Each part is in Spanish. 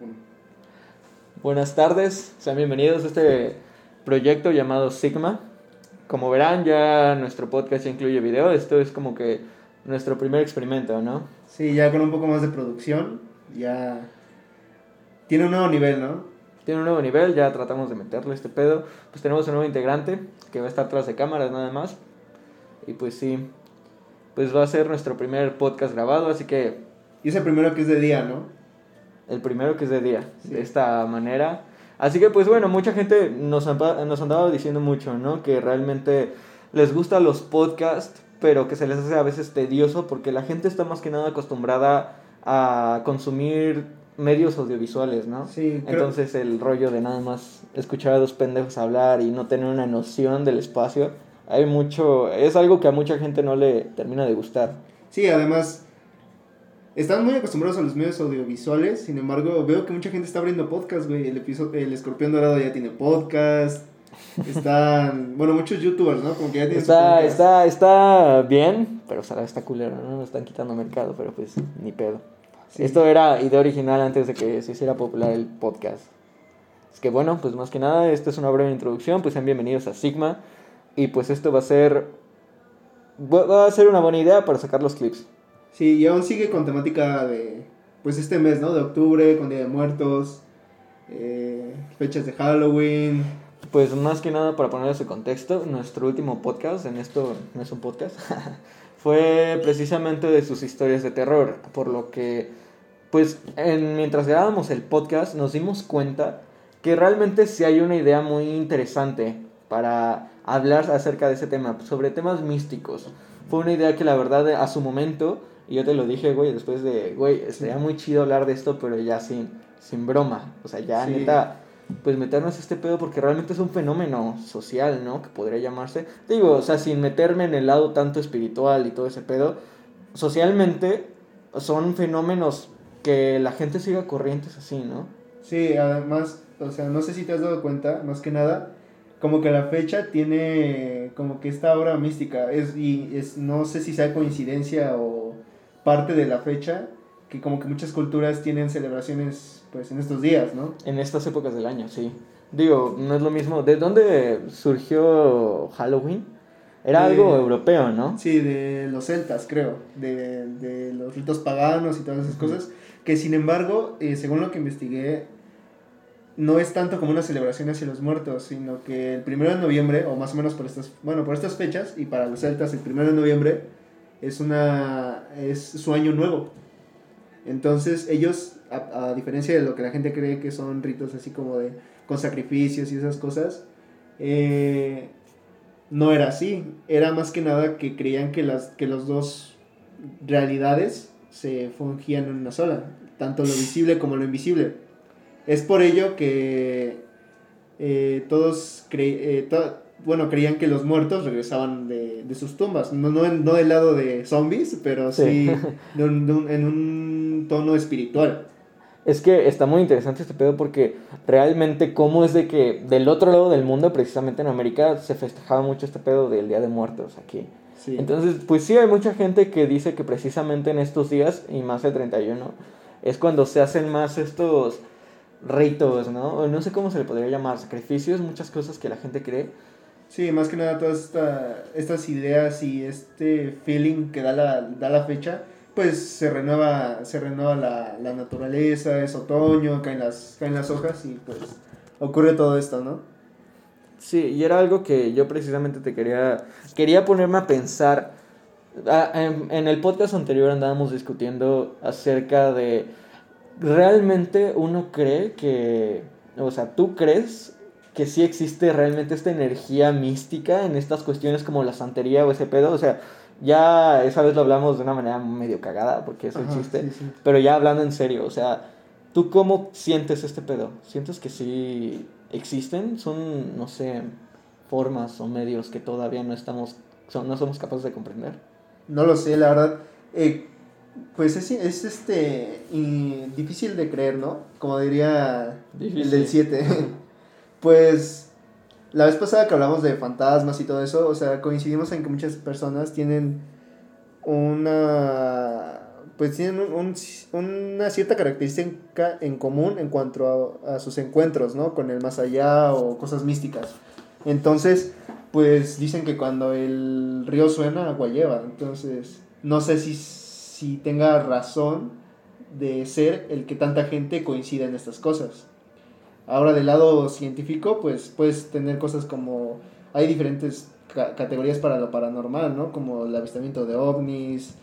Uno. Buenas tardes, sean bienvenidos a este proyecto llamado Sigma. Como verán, ya nuestro podcast ya incluye video. Esto es como que nuestro primer experimento, ¿no? Sí, ya con un poco más de producción, ya tiene un nuevo nivel, ¿no? Tiene un nuevo nivel, ya tratamos de meterle este pedo. Pues tenemos un nuevo integrante que va a estar tras de cámaras nada más. Y pues sí, pues va a ser nuestro primer podcast grabado, así que Y es el primero que es de día, ¿no? El primero que es de día, Sí. de esta manera. Así que pues bueno, mucha gente nos, nos andaba diciendo mucho, ¿no? Que realmente les gustan los podcasts, pero que se les hace a veces tedioso porque la gente está más que nada acostumbrada a consumir medios audiovisuales, ¿no? Sí, creo- Entonces el rollo de nada más escuchar a dos pendejos hablar y no tener una noción del espacio, hay mucho, es algo que a mucha gente no le termina de gustar. Sí, además, están muy acostumbrados a los medios audiovisuales, sin embargo, veo que mucha gente está abriendo podcast, güey. El, episodio, el Escorpión Dorado ya tiene podcast. Están, bueno, muchos youtubers, ¿no? Como que ya tienen Está, está, está bien, pero o sea, está culero, ¿no? Nos están quitando mercado, pero pues ni pedo. Sí. Esto era idea original antes de que se hiciera popular el podcast. Es que bueno, pues más que nada, esta es una breve introducción, pues sean bienvenidos a Sigma. Y pues esto va a ser. Va a ser una buena idea para sacar los clips. Sí, y aún sigue con temática de, pues este mes, ¿no? De octubre, con Día de Muertos, eh, fechas de Halloween. Pues más que nada para poner ese contexto, nuestro último podcast, en esto no es un podcast, fue precisamente de sus historias de terror, por lo que, pues en- mientras grabábamos el podcast nos dimos cuenta que realmente sí hay una idea muy interesante para hablar acerca de ese tema, sobre temas místicos. Fue una idea que la verdad a su momento, y yo te lo dije, güey, después de, güey, estaría muy chido hablar de esto, pero ya sin, sin broma, o sea, ya Sí. neta pues meternos a este pedo porque realmente es un fenómeno social, ¿no? Que podría llamarse. Digo, o sea, sin meterme en el lado tanto espiritual y todo ese pedo, socialmente son fenómenos que la gente siga corrientes así, ¿no? Sí, además, o sea, no sé si te has dado cuenta, más que nada, como que la fecha tiene como que esta obra mística, es, y es, no sé si sea coincidencia o parte de la fecha, que como que muchas culturas tienen celebraciones pues en estos días, ¿no? En estas épocas del año, sí. Digo, no es lo mismo. ¿De dónde surgió Halloween? Era De- algo europeo, ¿no? Sí, de los celtas, creo, de, de los ritos paganos y todas esas cosas, que sin embargo, eh, según lo que investigué, no es tanto como una celebración hacia los muertos, sino que el primero de noviembre, o más o menos por estas, bueno, por estas fechas, y para los celtas el primero de noviembre es una, es su año nuevo. Entonces ellos, a, diferencia de lo que la gente cree que son ritos así como de, con sacrificios y esas cosas, eh, no era así. Era más que nada que creían que las que los dos realidades se fungían en una sola, tanto lo visible como lo invisible. Es por ello que eh, todos cre- eh, bueno, creían que los muertos regresaban de, de sus tumbas. No, no, en- no del lado de zombies, pero sí, Sí. de un- de un- en un tono espiritual. Es que está muy interesante este pedo porque realmente cómo es de que del otro lado del mundo, precisamente en América, se festejaba mucho este pedo del Día de Muertos aquí. Sí. Entonces, pues sí, hay mucha gente que dice que precisamente en estos días, y más el 31, es cuando se hacen más estos ritos, ¿no? No sé cómo se le podría llamar, sacrificios, muchas cosas que la gente cree. Sí, más que nada todas esta- estas ideas y este feeling que da la, da la fecha, pues se renueva, se renueva la, la naturaleza, es otoño, caen las, caen las hojas y pues ocurre todo esto, ¿no? Sí, y era algo que yo precisamente te quería, quería ponerme a pensar. Ah, en, en el podcast anterior andábamos discutiendo acerca de, ¿realmente uno cree que, o sea, tú crees que sí existe realmente esta energía mística en estas cuestiones como la santería o ese pedo? O sea, ya esa vez lo hablamos de una manera medio cagada, porque eso Ajá, existe. sí, sí. Pero ya hablando en serio, o sea, ¿tú cómo sientes este pedo? ¿Sientes que sí existen? Son, no sé, formas o medios que todavía no estamos, son- no somos capaces de comprender. No lo sé, la verdad. Eh, pues es, es este y difícil de creer, ¿no? Como diría Difícil. el del 7. pues la vez pasada que hablamos de fantasmas y todo eso, o sea, coincidimos en que muchas personas tienen una pues tienen un, una cierta característica en común en cuanto a, a, sus encuentros, ¿no? Con el más allá o cosas místicas. Entonces, pues dicen que cuando el río suena, agua lleva. Entonces, no sé si, si tenga razón de ser el que tanta gente coincida en estas cosas. Ahora, del lado científico, pues puedes tener cosas como... Hay diferentes categorías para lo paranormal, ¿no? Como el avistamiento de ovnis,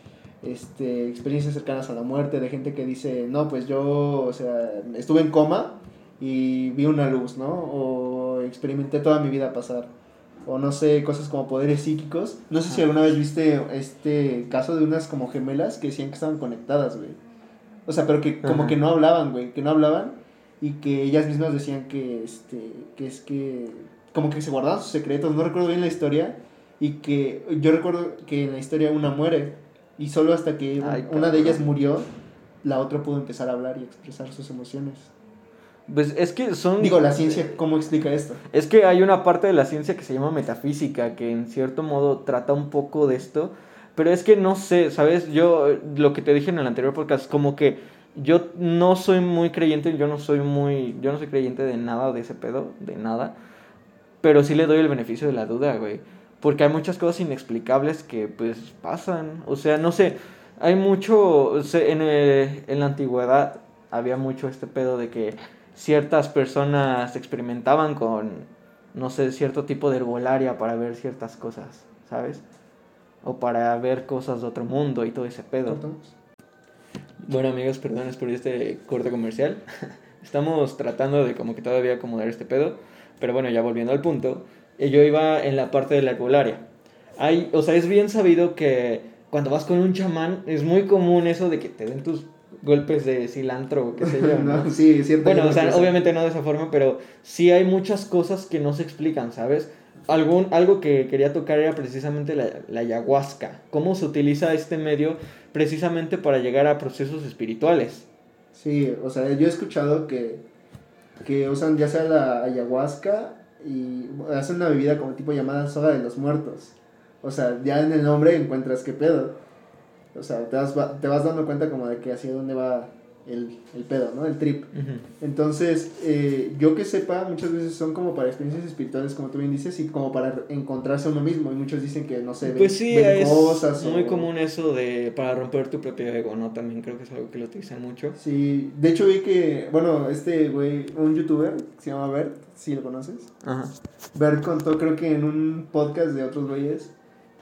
este, experiencias cercanas a la muerte, de gente que dice, no, pues yo, o sea, estuve en coma y vi una luz, ¿no? O experimenté toda mi vida pasar. O no sé, cosas como poderes psíquicos. No sé si alguna vez viste este caso de unas como gemelas que decían que estaban conectadas, güey. O sea, pero que como que no hablaban, güey, que no hablaban y que ellas mismas decían que, este, que es que, como que se guardaban sus secretos, no recuerdo bien la historia, y que yo recuerdo que en la historia una muere y solo hasta que una de ellas murió, la otra pudo empezar a hablar y expresar sus emociones. Pues es que son... Digo, la ciencia, ¿cómo explica esto? Es que hay una parte de la ciencia que se llama metafísica, que en cierto modo trata un poco de esto, pero es que no sé, ¿sabes? Yo, lo que te dije en el anterior podcast, como que yo no soy muy creyente, yo no soy muy, yo no soy creyente de nada de ese pedo, de nada, pero sí le doy el beneficio de la duda, güey. Porque hay muchas cosas inexplicables que pues pasan. O sea, no sé, hay mucho, en, en la antigüedad había mucho este pedo de que ciertas personas experimentaban con, no sé, cierto tipo de herbolaria para ver ciertas cosas, ¿sabes? O para ver cosas de otro mundo y todo ese pedo. Bueno amigos, perdones por este corte comercial. Estamos tratando de como que todavía acomodar este pedo. Pero bueno, ya volviendo al punto yo iba en la parte de la herbolaria. Hay, o sea, es bien sabido que cuando vas con un chamán es muy común eso de que te den tus golpes de cilantro o qué sé yo. ¿no? sí, Bueno, o sea, obviamente no de esa forma, pero sí hay muchas cosas que no se explican, ¿sabes? Algún, algo que quería tocar era precisamente la, ayahuasca. ¿Cómo se utiliza este medio precisamente para llegar a procesos espirituales? Sí, o sea, yo he escuchado que, que usan ya sea la ayahuasca y hacen una bebida como tipo llamada soga de los muertos. O sea, ya en el nombre encuentras qué pedo. O sea, te vas, te vas dando cuenta como de que hacia dónde va el, el pedo, ¿no? El trip. Entonces, eh, yo que sepa, muchas veces son como para experiencias espirituales, como tú bien dices, y como para encontrarse a uno mismo. Y muchos dicen que, no sé, ven, pues sí, es cosas. muy común eso de para romper tu propio ego, ¿no? También creo que es algo que lo utilizan mucho. Sí, de hecho vi que, bueno, este güey, un youtuber, se llama Bert, si lo conoces. Ajá. Bert contó, creo que en un podcast de otros güeyes,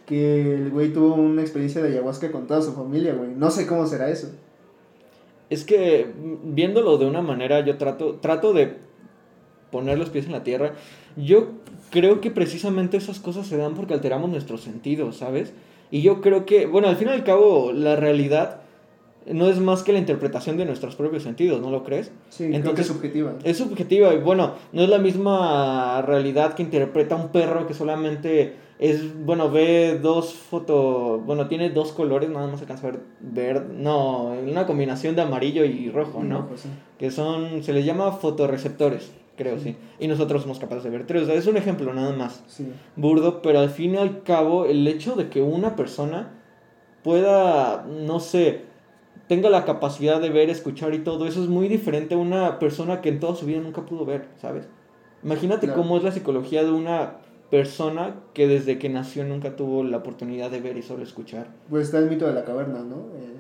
que el güey tuvo una experiencia de ayahuasca con toda su familia, güey. No sé cómo será eso. Es que viéndolo de una manera, yo trato, trato de poner los pies en la tierra. Yo creo que precisamente esas cosas se dan porque alteramos nuestros sentidos, ¿sabes? Y yo creo que, bueno, al fin y al cabo, la realidad no es más que la interpretación de nuestros propios sentidos, ¿no lo crees? Sí, Entonces, creo que es subjetiva. Es subjetiva y bueno, no es la misma realidad que interpreta un perro que solamente es, bueno, ve dos fotos, bueno, tiene dos colores, nada más alcanza a ver verde, no, una combinación de amarillo y rojo, ¿no? Pues que son, se les llama fotorreceptores, creo, sí. Y nosotros somos capaces de ver tres, o sea, es un ejemplo nada más. Sí. Burdo, pero al fin y al cabo, el hecho de que una persona pueda, no sé, tenga la capacidad de ver, escuchar y todo, eso es muy diferente a una persona que en toda su vida nunca pudo ver, ¿sabes? Imagínate cómo es la psicología de una persona que desde que nació nunca tuvo la oportunidad de ver y solo escuchar. Pues está el mito de la caverna, ¿no? Eh,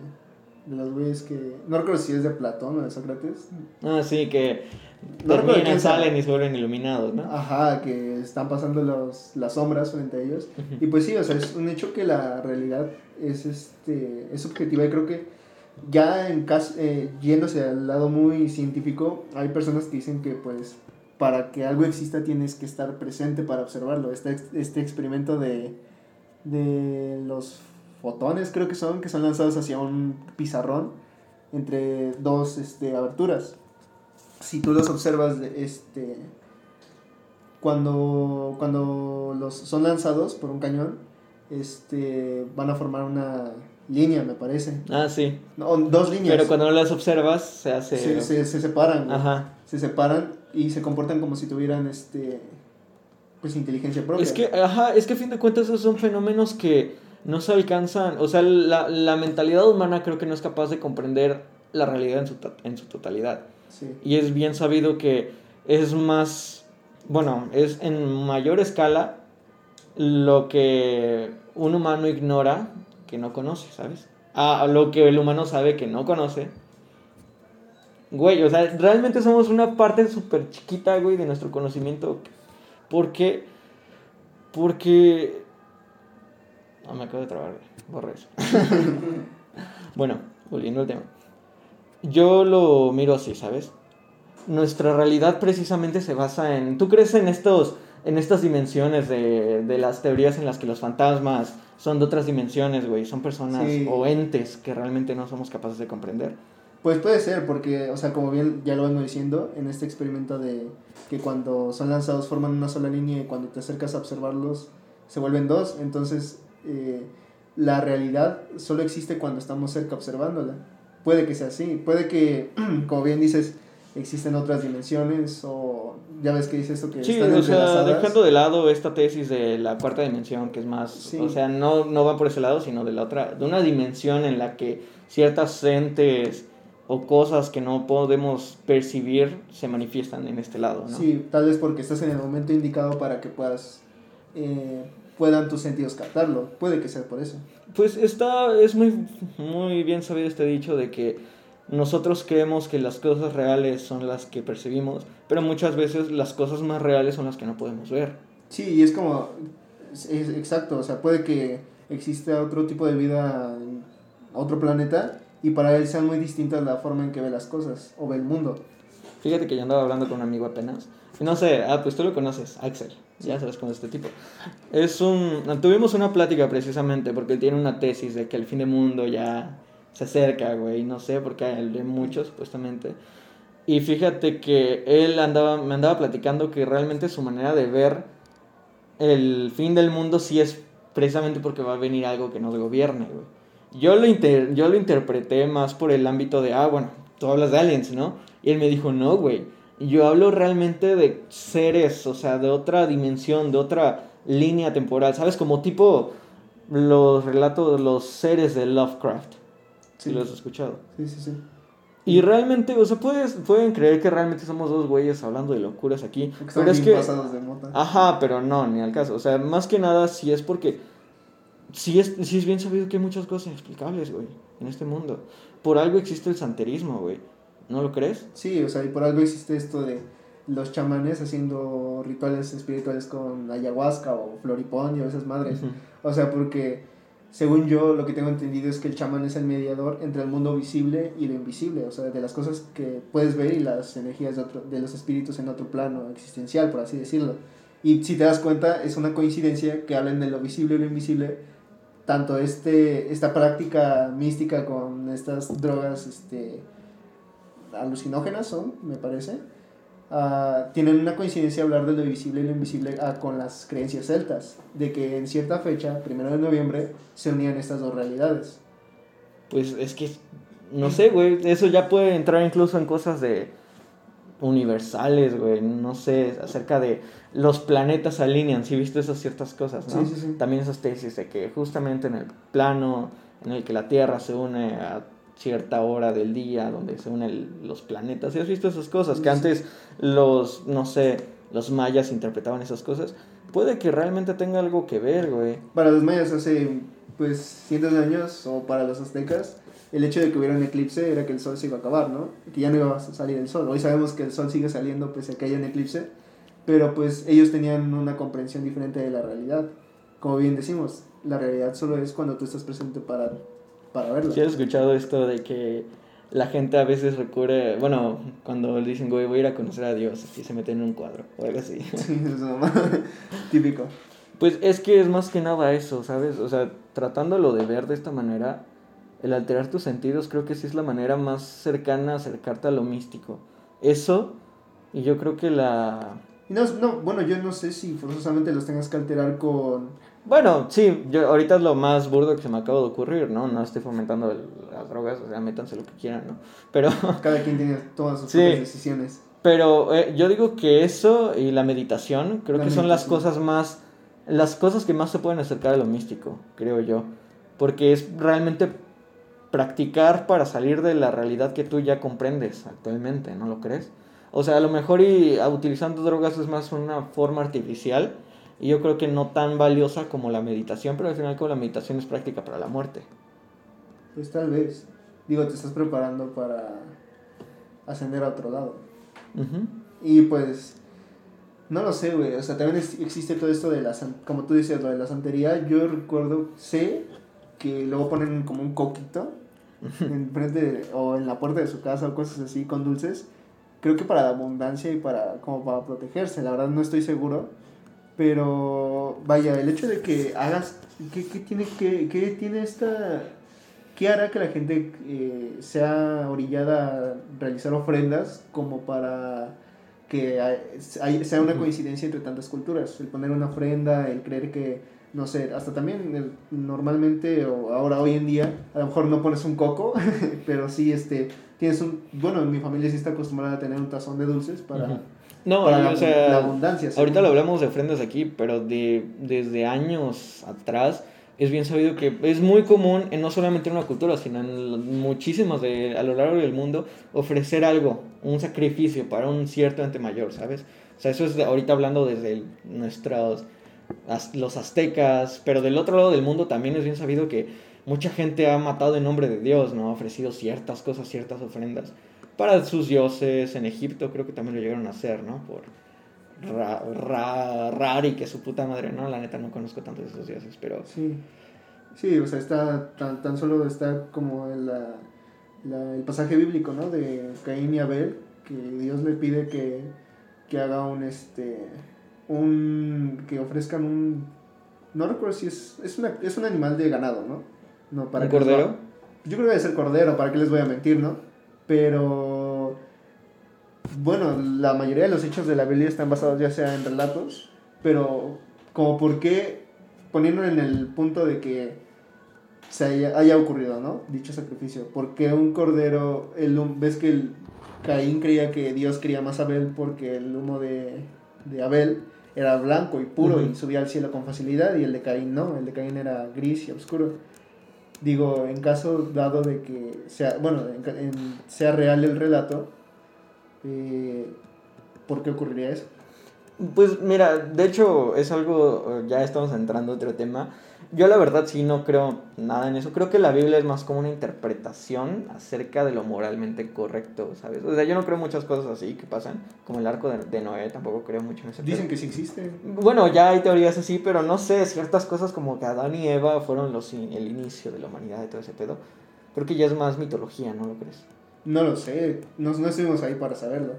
de los güeyes que... No recuerdo si es de Platón o de Sócrates. Ah, sí, que no terminan, salen y se vuelven iluminados, ¿no? Ajá, que están pasando los, las sombras frente a ellos. Y pues sí, o sea, es un hecho que la realidad es, este, es subjetiva y creo que ya en caso, eh, yéndose al lado muy científico, hay personas que dicen que pues para que algo exista tienes que estar presente para observarlo. Este, este experimento de, de los fotones, creo que son, que son lanzados hacia un pizarrón entre dos este, aberturas. Si tú los observas, este, cuando, cuando los son lanzados por un cañón, este, van a formar una línea, me parece. Ah, sí. No, dos líneas. Pero cuando no las observas, se hace... Se, se, se separan. Ajá. Se separan y se comportan como si tuvieran, este, pues, inteligencia propia. Es que, ajá, es que a fin de cuentas esos son fenómenos que no se alcanzan, o sea, la, la mentalidad humana creo que no es capaz de comprender la realidad en su, en su totalidad. Sí. Y es bien sabido que es más, bueno, es en mayor escala lo que un humano ignora que no conoce, ¿sabes? A lo que el humano sabe que no conoce. Güey, o sea, realmente somos una parte súper chiquita, güey, de nuestro conocimiento. ¿Por qué? Porque... No, me acabo de trabar, güey. Borra eso. bueno, volviendo al tema. Yo lo miro así, ¿sabes? Nuestra realidad precisamente se basa en... ¿Tú crees en estos... En estas dimensiones de, de las teorías en las que los fantasmas son de otras dimensiones, güey. Son personas Sí. o entes que realmente no somos capaces de comprender. Pues puede ser, porque, o sea, como bien ya lo vengo diciendo, en este experimento de que cuando son lanzados forman una sola línea y cuando te acercas a observarlos se vuelven dos, entonces eh, la realidad solo existe cuando estamos cerca observándola. Puede que sea así, puede que, como bien dices, existen otras dimensiones o ya ves que dice esto que Sí, están o sea, dejando de lado esta tesis de la cuarta dimensión, que es más, Sí. o sea, no, no va por ese lado, sino de la otra, de una dimensión en la que ciertas entes o cosas que no podemos percibir se manifiestan en este lado, ¿no? Sí, tal vez porque estás en el momento indicado para que puedas eh, puedan tus sentidos captarlo. Puede que sea por eso. Pues está, es muy, muy bien sabido este dicho de que nosotros creemos que las cosas reales son las que percibimos, pero muchas veces las cosas más reales son las que no podemos ver. Sí, y es como, es, es exacto, o sea, puede que exista otro tipo de vida en otro planeta y para él sea muy distinta la forma en que ve las cosas o ve el mundo. Fíjate que yo andaba hablando con un amigo apenas. No sé, ah, pues tú lo conoces, Axel. Ya sabes con este tipo. Es un. Tuvimos una plática precisamente porque él tiene una tesis de que el fin del mundo ya se acerca, güey. No sé, porque él lee mucho, supuestamente. Y fíjate que él andaba, me andaba platicando que realmente su manera de ver el fin del mundo sí es precisamente porque va a venir algo que nos gobierne, güey. Yo lo, inter- yo lo interpreté más por el ámbito de, ah, bueno, tú hablas de aliens, ¿no? Y él me dijo, no, güey. Yo hablo realmente de seres, o sea, de otra dimensión, de otra línea temporal, ¿sabes? Como tipo los relatos, los seres de Lovecraft. Si Sí. los has escuchado. Sí, sí, sí. Y realmente, o sea, puedes, pueden creer que realmente somos dos güeyes hablando de locuras aquí. Porque Pero es que... pasados de mota. Ajá, pero no, ni al caso. O sea, más que nada, sí es porque. Sí es, sí es bien sabido que hay muchas cosas inexplicables, güey, en este mundo. Por algo existe el santerismo, güey. ¿No lo crees? Sí, o sea, y por algo existe esto de los chamanes haciendo rituales espirituales con ayahuasca o floripondio esas madres. O sea, porque según yo lo que tengo entendido es que el chamán es el mediador entre el mundo visible y lo invisible, o sea, de las cosas que puedes ver y las energías de, otro, de los espíritus en otro plano existencial, por así decirlo. Y si te das cuenta, es una coincidencia que hablen de lo visible y lo invisible, tanto este, esta práctica mística con estas drogas este, alucinógenas son, me parece, ah, tienen una coincidencia hablar de lo visible y lo invisible ah, con las creencias celtas, de que en cierta fecha, primero de noviembre, se unían estas dos realidades. Pues es que. No sé, güey. Eso ya puede entrar incluso en cosas de. Universales, güey. No sé, acerca de los planetas se alinean. Si viste esas ciertas cosas, ¿no? Sí, sí, sí. También esas tesis de que justamente en el plano en el que la Tierra se une a cierta hora del día, donde se unen los planetas. ¿Sí has visto esas cosas? Que Sí. antes los, no sé, los mayas interpretaban esas cosas. Puede que realmente tenga algo que ver, güey. Para los mayas hace pues cientos de años, o para los aztecas, el hecho de que hubiera un eclipse era que el sol se iba a acabar, ¿no? Que ya no iba a salir el sol. Hoy sabemos que el sol sigue saliendo pese a que haya un eclipse, pero pues ellos tenían una comprensión diferente de la realidad. Como bien decimos, la realidad solo es cuando tú estás presente para, para verla. ¿Sí has escuchado esto de que la gente a veces recurre, bueno, cuando le dicen, güey, voy a ir a conocer a Dios, y se meten en un cuadro o algo así? Sí, es mamá. Típico. Pues es que es más que nada eso, ¿sabes? O sea, tratándolo de ver de esta manera, el alterar tus sentidos creo que sí es la manera más cercana a acercarte a lo místico. Eso, y yo creo que la... No, no, bueno, yo no sé si forzosamente los tengas que alterar con... Bueno, sí, yo ahorita es lo más burdo que se me acaba de ocurrir, ¿no? No estoy fomentando el- las drogas, o sea, métanse lo que quieran, ¿no? Pero... Cada quien tiene todas sus Sí. decisiones. Pero eh, yo digo que eso y la meditación creo La que son las meditación. cosas más las cosas que más se pueden acercar a lo místico, creo yo. Porque es realmente practicar para salir de la realidad que tú ya comprendes actualmente, ¿no lo crees? O sea, a lo mejor y utilizando drogas es más una forma artificial y yo creo que no tan valiosa como la meditación, pero al final como la meditación es práctica para la muerte. Pues tal vez. Digo, te estás preparando para ascender a otro lado. Y pues, no lo sé, güey. O sea, también existe todo esto de la, como tú dices, lo de la santería. Yo recuerdo, sé que luego ponen como un coquito en frente o en la puerta de su casa o cosas así con dulces. Creo que para la abundancia y para como para protegerse, la verdad no estoy seguro. Pero vaya, el hecho de que hagas ¿qué, qué tiene que qué tiene esta qué hará que la gente eh, sea orillada a realizar ofrendas como para que sea una coincidencia entre tantas culturas, el poner una ofrenda, el creer que no sé, hasta también normalmente o ahora hoy en día, a lo mejor no pones un coco, pero sí este tienes un bueno, en mi familia sí está acostumbrada a tener un tazón de dulces para No, la, o sea, abundancia. Ahorita lo hablamos de ofrendas aquí, pero de desde años atrás es bien sabido que es muy común en no solamente en una cultura, sino en muchísimas de a lo largo del mundo ofrecer algo, un sacrificio para un cierto ente mayor, ¿sabes? O sea, eso es ahorita hablando desde nuestros los aztecas, pero del otro lado del mundo también es bien sabido que mucha gente ha matado en nombre de Dios, ¿no? Ha ofrecido ciertas cosas, ciertas ofrendas para sus dioses. En Egipto creo que también lo llegaron a hacer, ¿no? Por Ra, Ra, Rari, que su puta madre, ¿no? La neta no conozco tanto de esos dioses, pero... Sí, sí o sea, está tan, tan solo está como el, el pasaje bíblico, ¿no? De Caín y Abel, que Dios le pide que, que haga un, este un que ofrezcan un no recuerdo si es es, una, es un animal de ganado, ¿no? No para ¿Un cordero? yo creo que debe ser cordero, para qué les voy a mentir, ¿no? Pero bueno, la mayoría de los hechos de la Biblia están basados ya sea en relatos, pero como por qué poniendo en el punto de que se haya, haya ocurrido, ¿no? Dicho sacrificio. Porque un cordero, el, ves que el Caín creía que Dios quería más a Abel porque el humo de, de Abel era blanco y puro y subía al cielo con facilidad y el de Caín no, el de Caín era gris y oscuro. Digo, en caso dado de que sea, bueno, sea real el relato, eh, ¿por qué ocurriría eso? Pues mira, de hecho es algo, ya estamos entrando a otro tema, yo la verdad sí no creo nada en eso. Creo que la Biblia es más como una interpretación acerca de lo moralmente correcto, ¿sabes? O sea, yo no creo muchas cosas así que pasan, como el arco de, Noé, tampoco creo mucho en eso. Dicen que sí existe. Bueno, ya hay teorías así, pero no sé, ciertas cosas como que Adán y Eva fueron los, el inicio de la humanidad y todo ese pedo. Creo que ya es más mitología, ¿no lo crees? No lo sé, no, no estuvimos ahí para saberlo.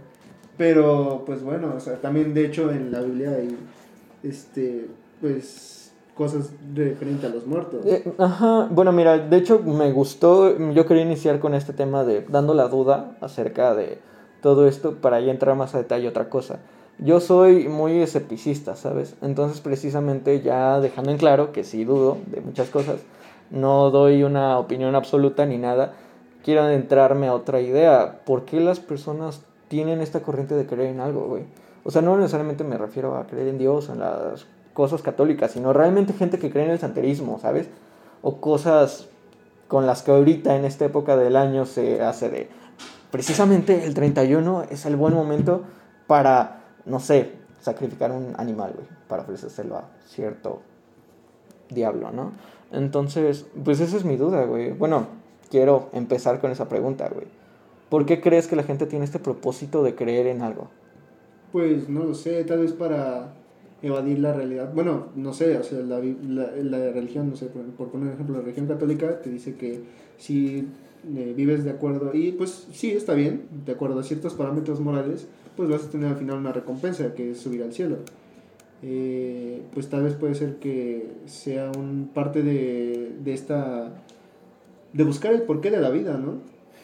Pero, pues bueno, o sea, también de hecho en la Biblia hay, este, pues cosas referente a los muertos. Eh, ajá, bueno, mira, de hecho me gustó, yo quería iniciar con este tema de dando la duda acerca de todo esto para ya entrar más a detalle otra cosa. Yo soy muy escepticista, ¿sabes? Entonces precisamente ya dejando en claro que sí dudo de muchas cosas, no doy una opinión absoluta ni nada, quiero adentrarme a otra idea. ¿Por qué las personas tienen esta corriente de creer en algo, güey? O sea, no necesariamente me refiero a creer en Dios, en las cosas católicas, sino realmente gente que cree en el santerismo, ¿sabes? O cosas con las que ahorita en esta época del año se hace de... Precisamente el 31 es el buen momento para, no sé, sacrificar un animal, güey, para ofrecérselo a cierto diablo, ¿no? Entonces, pues esa es mi duda, güey. Bueno, quiero empezar con esa pregunta, güey. ¿Por qué crees que la gente tiene este propósito de creer en algo? Pues no lo sé, tal vez para evadir la realidad. Bueno, no sé, o sea, la, la, religión, no sé, por, poner un ejemplo, la religión católica te dice que si eh, vives de acuerdo, y pues sí, está bien, de acuerdo a ciertos parámetros morales, pues vas a tener al final una recompensa, que es subir al cielo. Eh, pues tal vez puede ser que sea un parte de, de esta... de buscar el porqué de la vida, ¿no?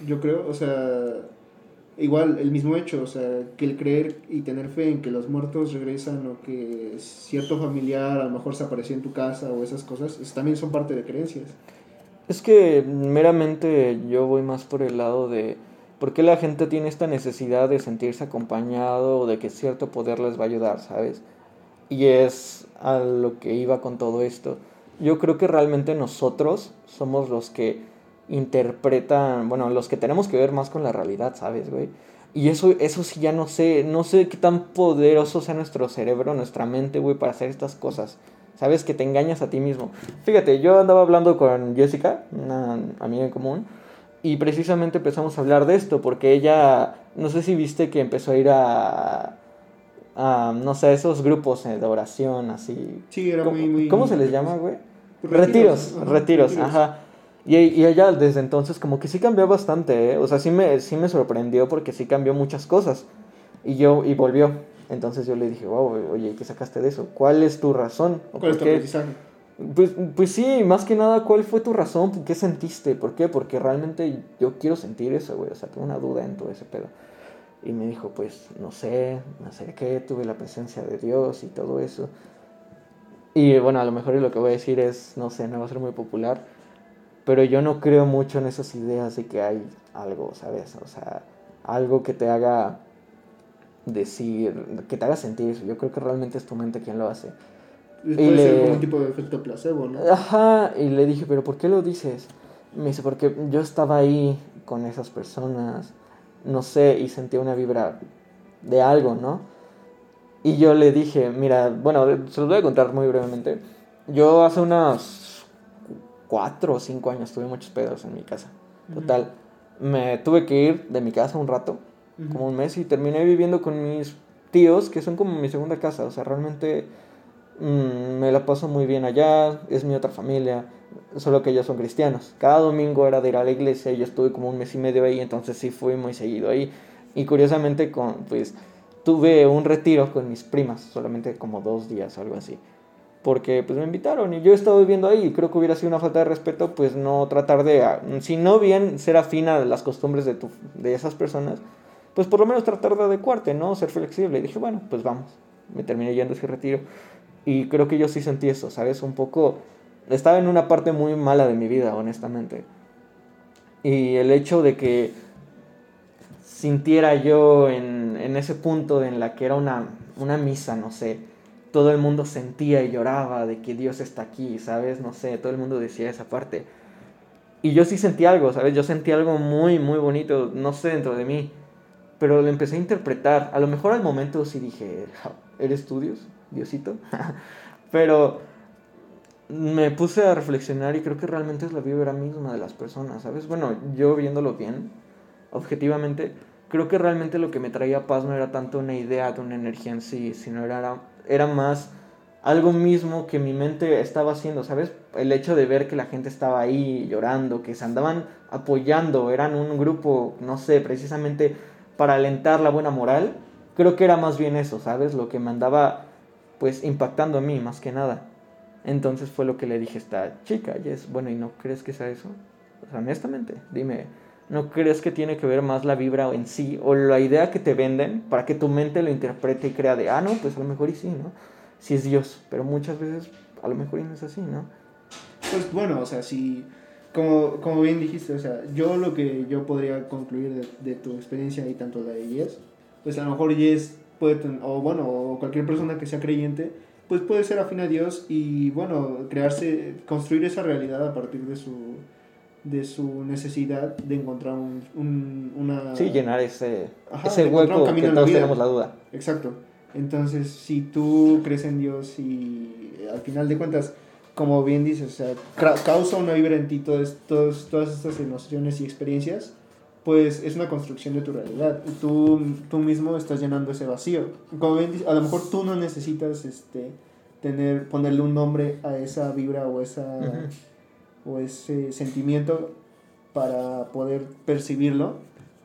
Yo creo, o sea, igual el mismo hecho, o sea, que el creer y tener fe en que los muertos regresan o que cierto familiar a lo mejor se apareció en tu casa o esas cosas, también son parte de creencias. Es que meramente yo voy más por el lado de por qué la gente tiene esta necesidad de sentirse acompañado o de que cierto poder les va a ayudar, ¿sabes? Y es a lo que iba con todo esto. Yo creo que realmente nosotros somos los que interpretan, bueno, los que tenemos que ver más con la realidad, ¿sabes, güey? Y eso, eso sí ya no sé, no sé qué tan poderoso sea nuestro cerebro, nuestra mente, güey, para hacer estas cosas. Sabes que te engañas a ti mismo. Fíjate, yo andaba hablando con Jessica, una amiga en común, y precisamente empezamos a hablar de esto, porque ella, no sé si viste que empezó a ir a, a no sé, esos grupos de oración, así. Sí, era ¿Cómo, muy, muy... ¿Cómo se les llama, güey? Retiros, Retiros, ajá, retiros, retiros. ajá. Y, y ella desde entonces como que sí cambió bastante, ¿eh? O sea, sí me, sí me sorprendió porque sí cambió muchas cosas. Y yo, y volvió. Entonces yo le dije, wow, oye, ¿qué sacaste de eso? ¿Cuál es tu razón? ¿O ¿Cuál es tu aprendizaje? Pues, pues sí, más que nada, ¿cuál fue tu razón? ¿Qué sentiste? ¿Por qué? Porque realmente yo quiero sentir eso, güey. O sea, tengo una duda en todo ese pedo. Y me dijo, pues, no sé, me acerqué, tuve la presencia de Dios y todo eso. Y bueno, a lo mejor lo que voy a decir es, no sé, no va a ser muy popular, pero yo no creo mucho en esas ideas de que hay algo, ¿sabes? O sea, algo que te haga decir, que te haga sentir eso. Yo creo que realmente es tu mente quien lo hace. Puede Y ser le- como un tipo de efecto placebo, ¿no? Ajá, y le dije, pero ¿por qué lo dices? Me dice, porque yo estaba ahí con esas personas, no sé, y sentía una vibra de algo, ¿no? Y yo le dije, mira, bueno, se los voy a contar muy brevemente. Yo hace unos cuatro o cinco años tuve muchos pedos en mi casa. Total, me tuve que ir de mi casa un rato, Ujú. como un mes, y terminé viviendo con mis tíos, que son como mi segunda casa. O sea, realmente mm, me la paso muy bien allá, es mi otra familia, solo que ellos son cristianos. Cada domingo era de ir a la iglesia y yo estuve como un mes y medio ahí, entonces sí fui muy seguido ahí. Y curiosamente, con, pues, tuve un retiro con mis primas, solamente como dos días algo así. Porque pues me invitaron y yo he estado viviendo ahí y creo que hubiera sido una falta de respeto pues no tratar de, ah, si no bien ser afina a las costumbres de, tu, de esas personas, pues por lo menos tratar de adecuarte, ¿no? Ser flexible. Y dije, bueno, pues vamos. Me terminé yendo ese retiro. Y creo que yo sí sentí eso, ¿sabes? Un poco... Estaba en una parte muy mala de mi vida, honestamente. Y el hecho de que sintiera yo en, en ese punto en la que era una, una misa, no sé, todo el mundo sentía y lloraba de que Dios está aquí, ¿sabes? No sé, todo el mundo decía esa parte. Y yo sí sentí algo, ¿sabes? Yo sentí algo muy, muy bonito, no sé, dentro de mí. Pero lo empecé a interpretar. A lo mejor al momento sí dije, "Ja, ¿eres tú Dios? Diosito. Pero me puse a reflexionar y creo que realmente es la vibra misma de las personas, ¿sabes? Bueno, yo viéndolo bien, objetivamente, creo que realmente lo que me traía paz no era tanto una idea de una energía en sí, sino era, era más algo mismo que mi mente estaba haciendo, ¿sabes? El hecho de ver que la gente estaba ahí llorando, que se andaban apoyando, eran un grupo, no sé, precisamente para alentar la buena moral, creo que era más bien eso, ¿sabes? Lo que me andaba pues impactando a mí más que nada. Entonces fue lo que le dije a esta chica, es, bueno, ¿y no crees que sea eso? Honestamente, dime, ¿no crees que tiene que ver más la vibra en sí o la idea que te venden para que tu mente lo interprete y crea de, ah, no, pues a lo mejor y sí, ¿no? Si es Dios, pero muchas veces a lo mejor no es así, ¿no? Pues bueno, o sea, si, como, como bien dijiste, o sea, yo lo que yo podría concluir de, de tu experiencia y tanto de Yes, pues a lo mejor Yes puede, o bueno, o cualquier persona que sea creyente, pues puede ser afín a Dios y bueno, crearse, construir esa realidad a partir de su, de su necesidad de encontrar un, un- una... Sí, llenar ese, Ajá, ese hueco camino que la todos vida. tenemos la duda. Exacto. Entonces, si tú crees en Dios y al final de cuentas, como bien dices, o sea, causa una vibra en ti todas, todas, todas estas emociones y experiencias, pues es una construcción de tu realidad. Y tú, tú mismo estás llenando ese vacío. Como bien dices, a lo mejor tú no necesitas este, tener, ponerle un nombre a esa vibra o, esa, Ujú. O ese sentimiento para poder percibirlo,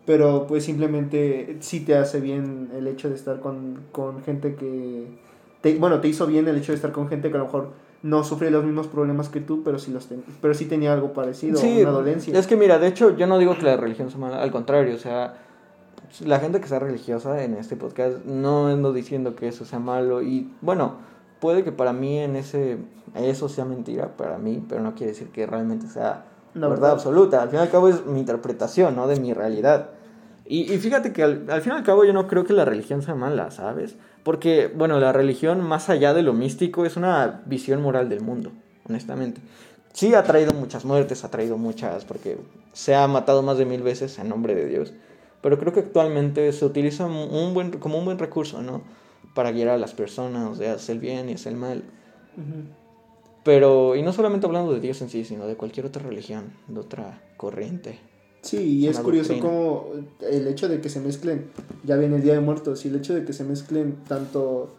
pero pues simplemente sí te hace bien el hecho de estar con, con gente que, te, bueno, te hizo bien el hecho de estar con gente que a lo mejor no sufre los mismos problemas que tú, pero sí, los ten- pero sí tenía algo parecido, Sí, una dolencia. es que mira, de hecho, yo no digo que la religión sea mala, al contrario, o sea, la gente que sea religiosa en este podcast no ando diciendo que eso sea malo y bueno, puede que para mí en ese eso sea mentira para mí, pero no quiere decir que realmente sea La verdad, verdad. absoluta. Al fin y al cabo es mi interpretación, ¿no? De mi realidad. Y, y fíjate que al, al fin y al cabo yo no creo que la religión sea mala, ¿sabes? Porque, bueno, la religión, más allá de lo místico, es una visión moral del mundo, honestamente. Sí ha traído muchas muertes, ha traído muchas, porque se ha matado más de mil veces en nombre de Dios. Pero creo que actualmente se utiliza un buen, como un buen recurso, ¿no? Para guiar a las personas, de hacer el bien y hacer el mal. Pero, y no solamente hablando de Dios en sí, sino de cualquier otra religión, de otra corriente. Sí, y es curioso cómo el hecho de que se mezclen, ya viene el Día de Muertos, y el hecho de que se mezclen tanto,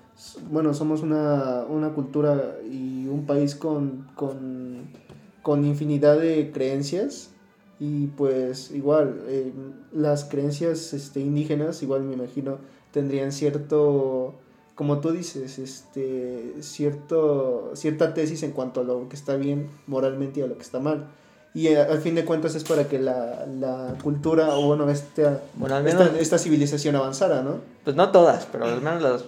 bueno, somos una, una cultura y un país con, con, con infinidad de creencias, y pues igual, eh, las creencias este, indígenas, igual me imagino, tendrían cierto, como tú dices, este, cierto, cierta tesis en cuanto a lo que está bien moralmente y a lo que está mal. Y eh, al fin de cuentas es para que la, la cultura, o bueno, esta, esta, esta, civilización avanzara, ¿no? Pues no todas, pero al menos las,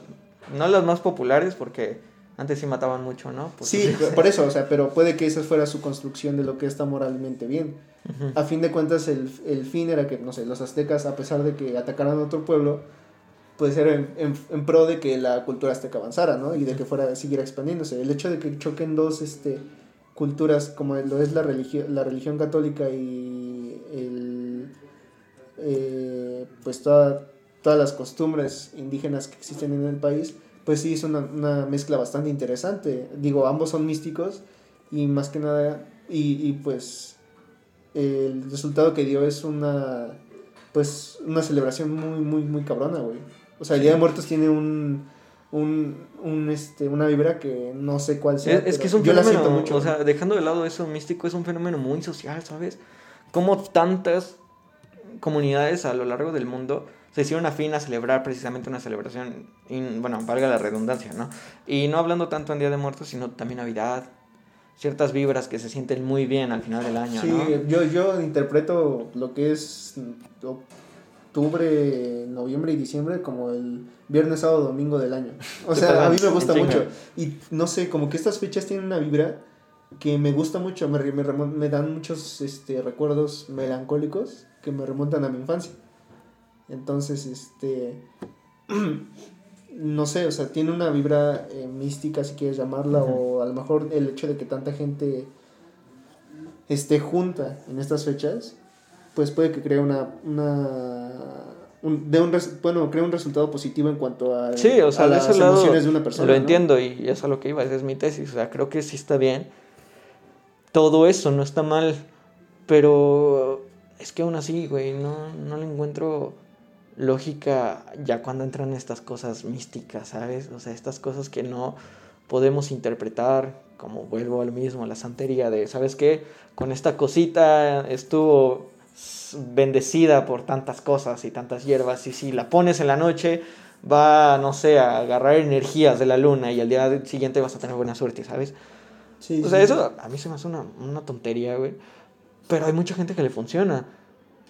no las más populares, porque antes sí mataban mucho, ¿no? Pues, sí, por eso, o sea, pero puede que esa fuera su construcción de lo que está moralmente bien. A fin de cuentas, el, el, fin era que, no sé, los aztecas, a pesar de que atacaran a otro pueblo, pues era en, en, pro de que la cultura azteca avanzara, ¿no? Y de que fuera, siguiera expandiéndose. El hecho de que choquen dos, este culturas como lo es la religión, católica y eh, pues todas las costumbres indígenas que existen en el país, pues sí es una, una, mezcla bastante interesante. Digo, ambos son místicos y más que nada, y, y pues el resultado que dio es una, pues una celebración muy, muy, muy cabrona, güey. O sea, el Día de Muertos tiene un un, un, este, una vibra que no sé cuál sea. Es, que es un fenómeno, mucho. o sea, dejando de lado eso místico, es un fenómeno muy social, ¿sabes? Como tantas comunidades a lo largo del mundo se hicieron afín a celebrar precisamente una celebración, y, bueno, valga la redundancia, ¿no? Y no hablando tanto en Día de Muertos, sino también Navidad, ciertas vibras que se sienten muy bien al final del año, sí, yo, yo interpreto lo que es octubre, noviembre y diciembre como el viernes, sábado, domingo del año. O sea, a mí me gusta mucho. Y no sé, como que estas fechas tienen una vibra que me gusta mucho, me, me, me dan muchos este, recuerdos melancólicos que me remontan a mi infancia. Entonces, este, no sé, o sea, tiene una vibra eh, mística, si quieres llamarla, o a lo mejor el hecho de que tanta gente esté junta en estas fechas, pues puede que cree una, una un, de un bueno, crea un resultado positivo en cuanto a, sí, o sea, las emociones de una persona. Lo entiendo y eso es lo que iba, esa es mi tesis. O sea, creo que sí está bien. Todo eso no está mal, pero es que aún así, güey, no, no le encuentro lógica ya cuando entran estas cosas místicas, ¿sabes? O sea, estas cosas que no podemos interpretar, como vuelvo al mismo, la santería de, ¿sabes qué? Con esta cosita estuvo bendecida por tantas cosas y tantas hierbas y si la pones en la noche va, no sé, a agarrar energías de la luna y al día siguiente vas a tener buena suerte, ¿sabes? Sí, o sea, eso a mí se me hace una, una tontería, güey. Pero hay mucha gente que le funciona.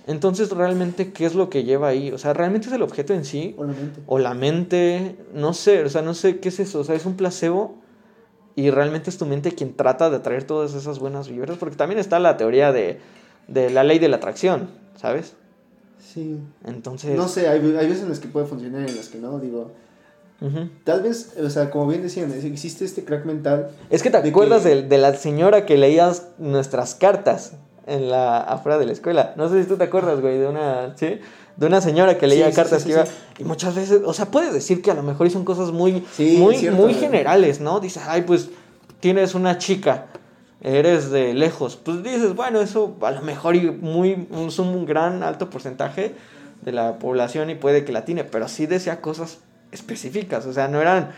Entonces, realmente, ¿qué es lo que lleva ahí? O sea, ¿realmente es el objeto en sí? O la mente. O la mente, no sé, o sea, no sé qué es eso. O sea, es un placebo y realmente es tu mente quien trata de atraer todas esas buenas vibras. Porque también está la teoría de de la ley de la atracción, ¿sabes? Sí. Entonces... No sé, hay, hay veces en las que puede funcionar y en las que no, digo... Tal vez, o sea, como bien decían, existe este crack mental. Es que te acuerdas de, de, la señora que leías nuestras cartas en la afuera de la escuela. No sé si tú te acuerdas, güey, de una, ¿sí? De una señora que leía cartas que iba y muchas veces, o sea, puede decir que a lo mejor son cosas muy muy muy generales, ¿no? Dice, "Ay, pues tienes una chica eres de lejos, pues dices, bueno, eso a lo mejor muy, es un gran alto porcentaje de la población y puede que la tiene, pero sí decía cosas específicas, o sea, no eran,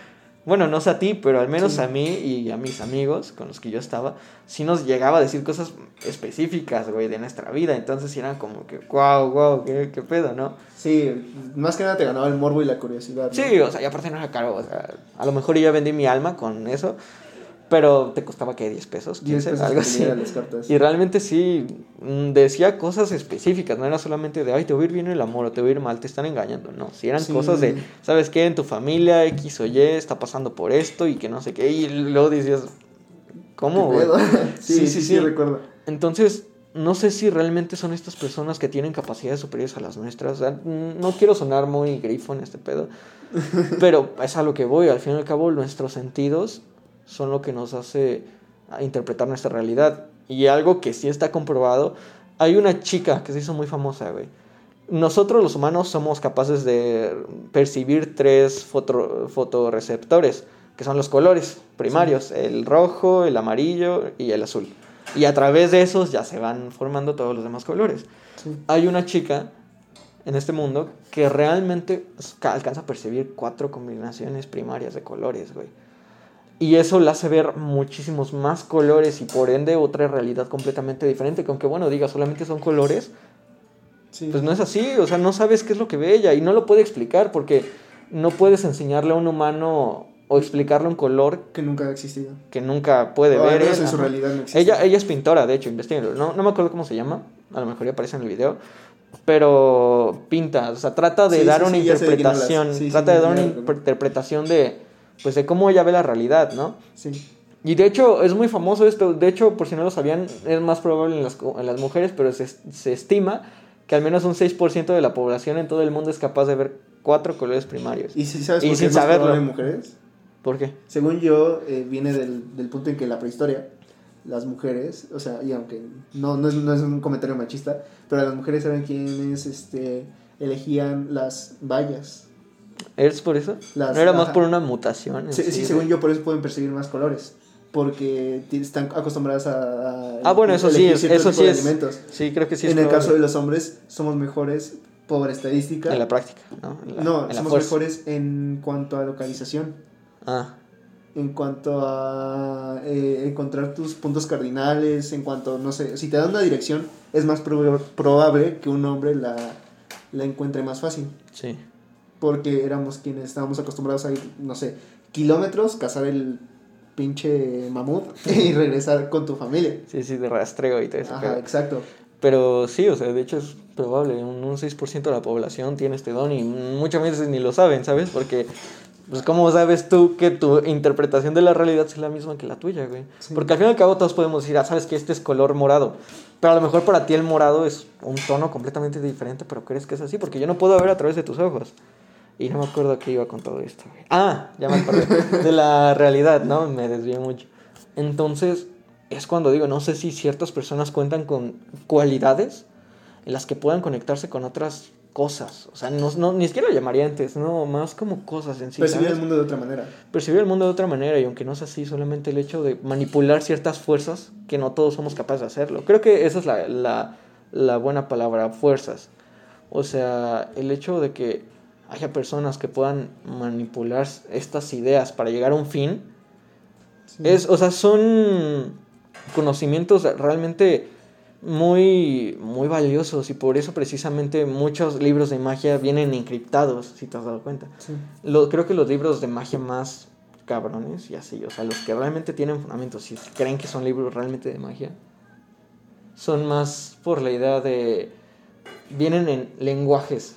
bueno, no sé a ti, pero al menos a mí y a mis amigos con los que yo estaba, sí nos llegaba a decir cosas específicas, güey, de nuestra vida, entonces eran como que, wow, wow, qué, qué pedo, ¿no? Sí, más que nada te ganaba el morbo y la curiosidad. Sí, o sea, y aparte no era caro, o sea, a lo mejor yo vendí mi alma con eso, pero te costaba que 10 pesos, 15, pesos algo así. Y realmente sí mm, decía cosas específicas, no era solamente de, ay, te voy a ir bien el amor o te voy a ir mal, te están engañando, no, si eran cosas de, ¿sabes qué? En tu familia X o Y está pasando por esto y que no sé qué, y luego decías, ¿cómo? sí, sí, sí, sí, recuerdo. Entonces, no sé si realmente son estas personas que tienen capacidades superiores a las nuestras. O sea, no quiero sonar muy grifo en este pedo, pero es a lo que voy. Al fin y al cabo, nuestros sentidos son lo que nos hace interpretar nuestra realidad. Y algo que sí está comprobado, hay una chica que se hizo muy famosa, güey. Nosotros los humanos somos capaces de percibir tres foto fotoreceptores, que son los colores primarios, el rojo, el amarillo y el azul. Y a través de esos ya se van formando todos los demás colores. Hay una chica en este mundo que realmente alcanza a percibir cuatro combinaciones primarias de colores, güey. Y eso le hace ver muchísimos más colores y por ende otra realidad completamente diferente. Que aunque bueno, diga, solamente son colores, pues no es así. O sea, no sabes qué es lo que ve ella y no lo puede explicar porque no puedes enseñarle a un humano o explicarle un color que nunca ha existido. Que nunca puede ver. en su realidad no existe. Ella, ella es pintora, de hecho, investiguenlo. No, no me acuerdo cómo se llama. A lo mejor ya aparece en el video pero pinta, o sea, trata de dar una interpretación, trata de dar una interpretación de, pues de cómo ella ve la realidad, ¿no? Sí. Y de hecho es muy famoso esto, de hecho por si no lo sabían es más probable en las, en las mujeres, pero se, se estima que al menos un 6% de la población en todo el mundo es capaz de ver cuatro colores primarios. ¿Y si sabes por qué sin saberlo. en mujeres? ¿Por qué? Según yo, eh, viene del, del punto en que la prehistoria las mujeres, o sea, y aunque no, no, es, no es un comentario machista, pero las mujeres saben quienes este, elegían las vallas. ¿Es por eso? ¿No era más por una mutación? Sí, sí, según yo, por eso pueden percibir más colores. Porque están acostumbradas a. ah, bueno, eso sí, eso sí es. Sí, creo que sí. En el caso de los hombres, somos mejores por estadística. En la práctica, ¿no? no, somos mejores en cuanto a localización. Ah en cuanto a eh, encontrar tus puntos cardinales, en cuanto, no sé, si te dan una dirección, es más probable que un hombre la, la encuentre más fácil. Sí. Porque éramos quienes estábamos acostumbrados a ir, no sé, kilómetros, cazar el pinche mamut y regresar con tu familia. Sí, sí, de rastreo y todo eso. Ajá, exacto. Pero sí, o sea, de hecho es probable, un, un 6% de la población tiene este don y muchas veces ni lo saben, ¿sabes? Porque pues, ¿cómo sabes tú que tu interpretación de la realidad es la misma que la tuya, güey? Porque al fin y al cabo todos podemos decir, ah, sabes que este es color morado. Pero a lo mejor para ti el morado es un tono completamente diferente, pero crees que es así, porque yo no puedo ver a través de tus ojos. Y no me acuerdo qué iba con todo esto, güey. Ah, ya me acordé. de la realidad, ¿no? Me desvié mucho. Entonces, es cuando digo, no sé si ciertas personas cuentan con cualidades en las que puedan conectarse con otras cosas. O sea, no, no, ni siquiera lo llamaría antes, no, más como cosas en sí. Percibir el mundo de otra manera. Percibir el mundo de otra manera, y aunque no sea así, solamente el hecho de manipular ciertas fuerzas que no todos somos capaces de hacerlo. Creo que esa es la, la, la buena palabra, fuerzas. O sea, el hecho de que haya personas que puedan manipular estas ideas para llegar a un fin, es, o sea, son conocimientos realmente muy, muy valiosos y por eso precisamente muchos libros de magia vienen encriptados, si te has dado cuenta. Lo, creo que los libros de magia más cabrones y así, o sea, los que realmente tienen fundamentos, si creen que son libros realmente de magia, son más por la idea de... vienen en lenguajes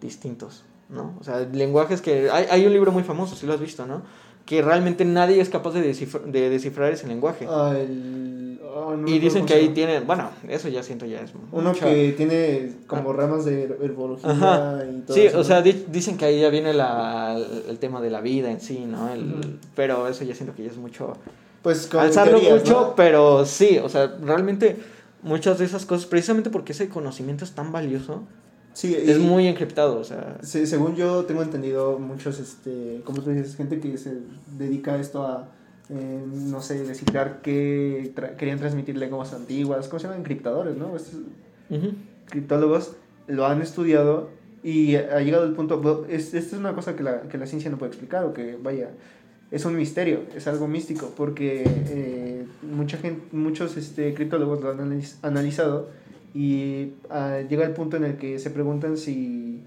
distintos, ¿no? O sea, lenguajes que... Hay, hay un libro muy famoso, si lo has visto, ¿no? Que realmente nadie es capaz de, de descifrar ese lenguaje. Ah, el Oh, y dicen que ahí tienen, bueno, eso ya siento ya es. Uno que tiene como ah. ramas de herbología y todo Sí, o sea, dicen que ahí ya viene la, el tema de la vida en sí, ¿no? El, Pero eso ya siento que ya es mucho. Pues Alzarlo mucho, pero sí, o sea, realmente muchas de esas cosas, precisamente porque ese conocimiento es tan valioso. Sí, es muy encriptado, o sea. Sí, según yo tengo entendido, muchos, este, como tú dices, gente que se dedica a esto a eh, no sé, descifrar qué querían transmitir lenguas antiguas, ¿cómo se llaman? Encriptadores, ¿no? Estos Criptólogos lo han estudiado y ha llegado el punto, esta es una cosa que la, que la ciencia no puede explicar o que, vaya, es un misterio, es algo místico, porque eh, mucha gente, muchos este, criptólogos lo han analizado y ah, llega el punto en el que se preguntan si,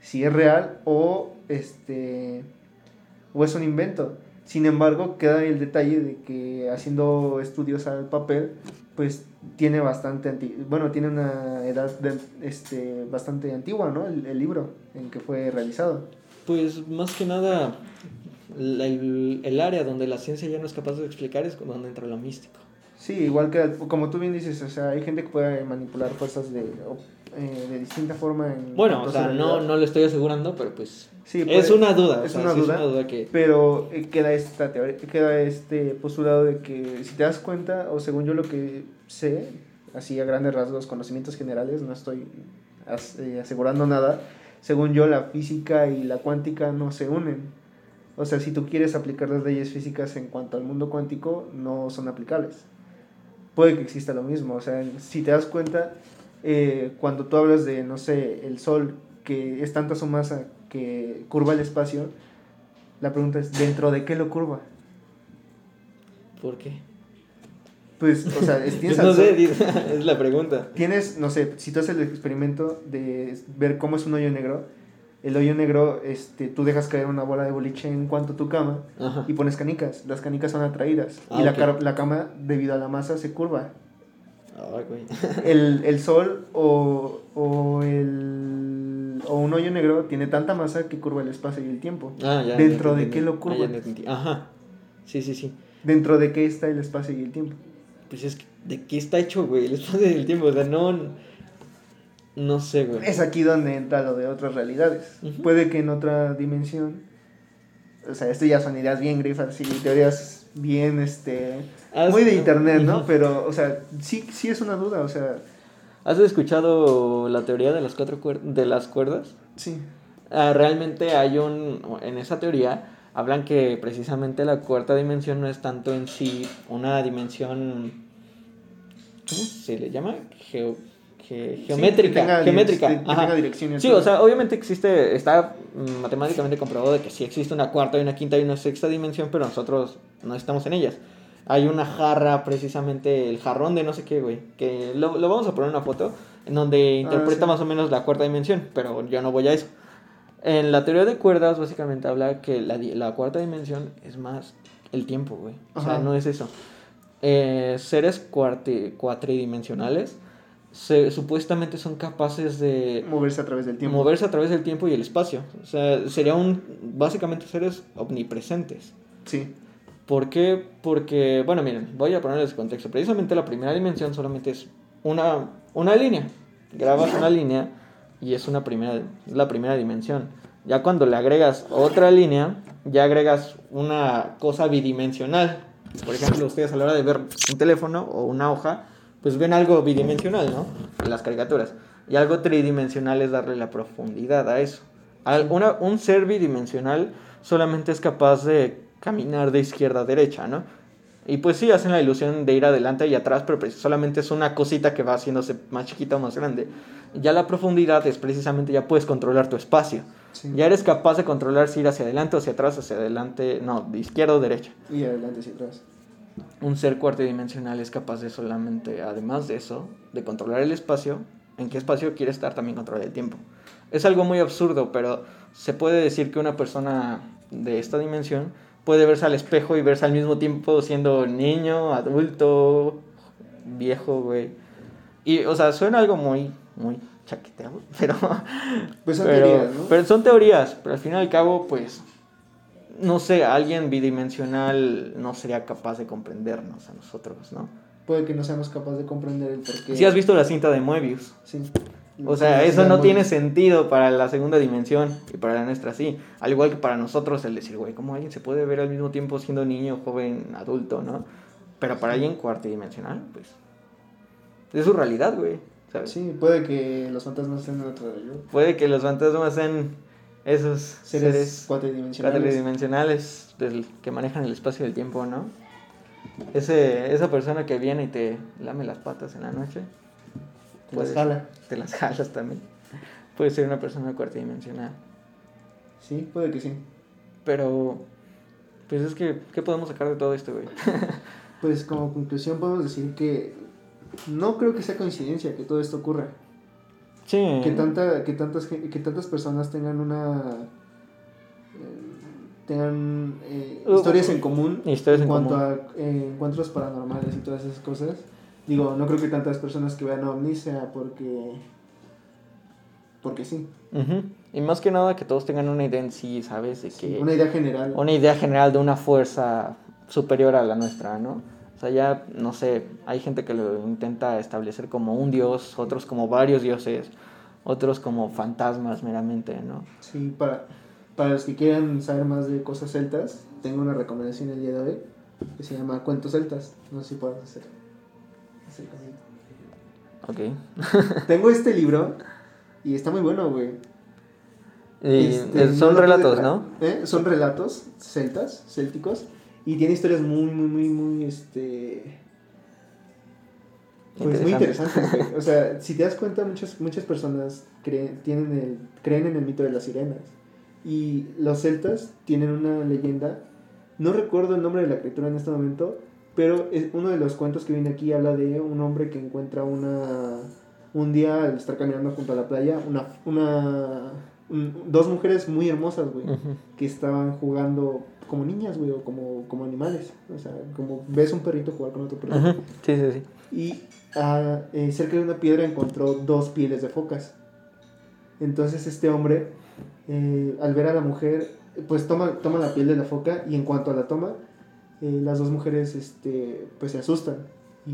si es real o, este, o es un invento. Sin embargo, queda el detalle de que haciendo estudios al papel, pues tiene bastante, bueno, tiene una edad este, bastante antigua, ¿no? El, libro en que fue realizado. Pues más que nada, el, el, área donde la ciencia ya no es capaz de explicar es donde entra lo místico. Sí, igual que como tú bien dices, o sea, hay gente que puede manipular fuerzas de, eh, de distinta forma. En Bueno, o sea, no, no lo estoy asegurando, pero pues Sí, es puede- una duda. o Es sea, una sí duda. es una duda que... Pero eh, queda esta teoría, queda este postulado de que si te das cuenta, o según yo lo que sé, así a grandes rasgos, conocimientos generales, no estoy as- eh, asegurando nada, según yo la física y la cuántica no se unen. O sea, si tú quieres aplicar las leyes físicas en cuanto al mundo cuántico, no son aplicables. Puede que exista lo mismo, o sea, si te das cuenta, eh, cuando tú hablas de, no sé, el Sol, que es tanta su masa que curva el espacio, la pregunta es, ¿dentro de qué lo curva? ¿Por qué? Pues, o sea, es- tienes, no al sé, es la pregunta. tienes, no sé, si tú haces el experimento de ver cómo es un hoyo negro, el hoyo negro, este, tú dejas caer una bola de boliche en cuanto a tu cama Ajá. y pones canicas. Las canicas son atraídas Ah, y la, ok. car- la cama, debido a la masa, se curva. Güey. El, el sol o, o, el, o un hoyo negro tiene tanta masa que curva el espacio y el tiempo. Ah, ya, ¿Dentro ya de qué lo Ah, curva? Ajá. Sí, sí, sí. ¿Dentro de qué está el espacio y el tiempo? Pues es que, ¿de qué está hecho, güey? El espacio del tiempo, o sea, no... No sé, güey. Es aquí donde entra lo de otras realidades. Puede que en otra dimensión, o sea, esto ya son ideas bien grifas y teorías bien, este, ¿Has- muy de internet, ¿no? Pero, o sea, sí, sí es una duda, o sea, ¿Has escuchado la teoría de las cuatro cuer- de las cuerdas? sí. Ah, realmente hay un... En esa teoría hablan que precisamente la cuarta dimensión no es tanto en sí una dimensión... ¿Cómo se le llama? Geo- ge- Sí, geométrica. que tenga geométrica. que ajá. tenga direcciones. Sí, o sea, obviamente existe, está mm, matemáticamente comprobado de que sí existe una cuarta y una quinta y una sexta dimensión, pero nosotros no estamos en ellas. Hay una jarra, precisamente el jarrón de no sé qué, güey, que lo, lo vamos a poner en una foto, en donde interpreta Ah, sí. más o menos la cuarta dimensión, pero yo no voy a eso. En la teoría de cuerdas, básicamente habla que la, la cuarta dimensión es más el tiempo, güey. O sea, Ajá. no es eso. Eh, seres cuatridimensionales se, supuestamente son capaces de moverse a través del tiempo. moverse a través del tiempo y el espacio. O sea, sería un básicamente seres omnipresentes. Sí. ¿Por qué? Porque, bueno, miren, voy a ponerles contexto. Precisamente la primera dimensión solamente es una, una línea. Grabas una línea y es una primera, es la primera dimensión. Ya cuando le agregas otra línea, ya agregas una cosa bidimensional. Por ejemplo, ustedes a la hora de ver un teléfono o una hoja, pues ven algo bidimensional, ¿no? En las caricaturas. Y algo tridimensional es darle la profundidad a eso. Al- una- un ser bidimensional solamente es capaz de caminar de izquierda a derecha, ¿no? Y pues sí, hacen la ilusión de ir adelante y atrás, pero solamente es una cosita que va haciéndose más chiquita o más grande. Ya la profundidad es precisamente, ya puedes controlar tu espacio. sí. Ya eres capaz de controlar si ir hacia adelante o hacia atrás, hacia adelante, no, de izquierda o derecha. Y adelante y atrás. Un ser cuartidimensional es capaz de solamente, además de eso, de controlar el espacio, en qué espacio quiere estar, también controlar el tiempo. Es algo muy absurdo, pero se puede decir que una persona de esta dimensión puede verse al espejo y verse al mismo tiempo siendo niño, adulto, viejo, güey. Y, o sea, suena algo muy, muy chaqueteado, pero... Pues son pero, teorías, ¿no? pero son teorías, pero al fin y al cabo, pues, no sé, alguien bidimensional no sería capaz de comprendernos a nosotros, ¿no? Puede que no seamos capaces de comprender el porqué. Si has visto la cinta de Moebius, Sí. o sea, Sí, eso sí, no tiene sentido para la segunda dimensión y para la nuestra sí. Al igual que para nosotros el decir, güey, ¿cómo alguien se puede ver al mismo tiempo siendo niño, joven, adulto, no? Pero para alguien cuartidimensional, pues, es su realidad, güey, ¿sabes? Sí, puede que los fantasmas estén en otra realidad. Puede que los fantasmas sean esos Seres, seres cuatridimensionales. cuatridimensionales del que manejan el espacio y el tiempo, ¿no? Ese, esa persona que viene y te lame las patas en la noche. Te las puede- jala. Te las jalas también. Puede ser una persona cuatridimensional. Sí, puede que sí. Pero, pues es que, ¿qué podemos sacar de todo esto, güey? Pues como conclusión podemos decir que no creo que sea coincidencia que todo esto ocurra. Sí. Que, tanta, que, tantas, que tantas personas tengan una... eh, tengan eh, Uh, historias en común historias en cuanto común. a eh, encuentros paranormales y todas esas cosas. Digo, no creo que tantas personas que vean ovnis sea porque... Porque sí. Ujú. Y más que nada que todos tengan una idea en sí, ¿sabes? De Sí, que... Una idea general. una idea general de una fuerza superior a la nuestra, ¿no? O sea, ya, no sé, hay gente que lo intenta establecer como un dios, otros como varios dioses, otros como fantasmas meramente, ¿no? Sí, para, para los que quieran saber más de cosas celtas, tengo una recomendación el día de hoy que se llama Cuentos Celtas. No sé si puedes hacer. Ok. tengo este libro y está muy bueno, güey. Y Este, son no relatos, ¿no? ¿Eh? Son relatos celtas, célticos, y tiene historias muy, muy, muy, muy, este... Pues muy Interesante. interesantes, güey. O sea, si te das cuenta, muchas, muchas personas creen, tienen el, creen en el mito de las sirenas. Y los celtas tienen una leyenda, no recuerdo el nombre de la criatura en este momento, pero es uno de los cuentos que viene aquí habla de un hombre que encuentra una... Un día al estar caminando junto a la playa, una, una, un- dos mujeres muy hermosas, güey, que estaban jugando como niñas, güey, o como, como animales. O sea, como ves un perrito jugar con otro perrito. Sí, sí, sí. Y ah, eh, cerca de una piedra encontró dos pieles de focas. Entonces este hombre, eh, al ver a la mujer, pues toma, toma la piel de la foca y en cuanto la toma, eh, las dos mujeres este, pues se asustan. Y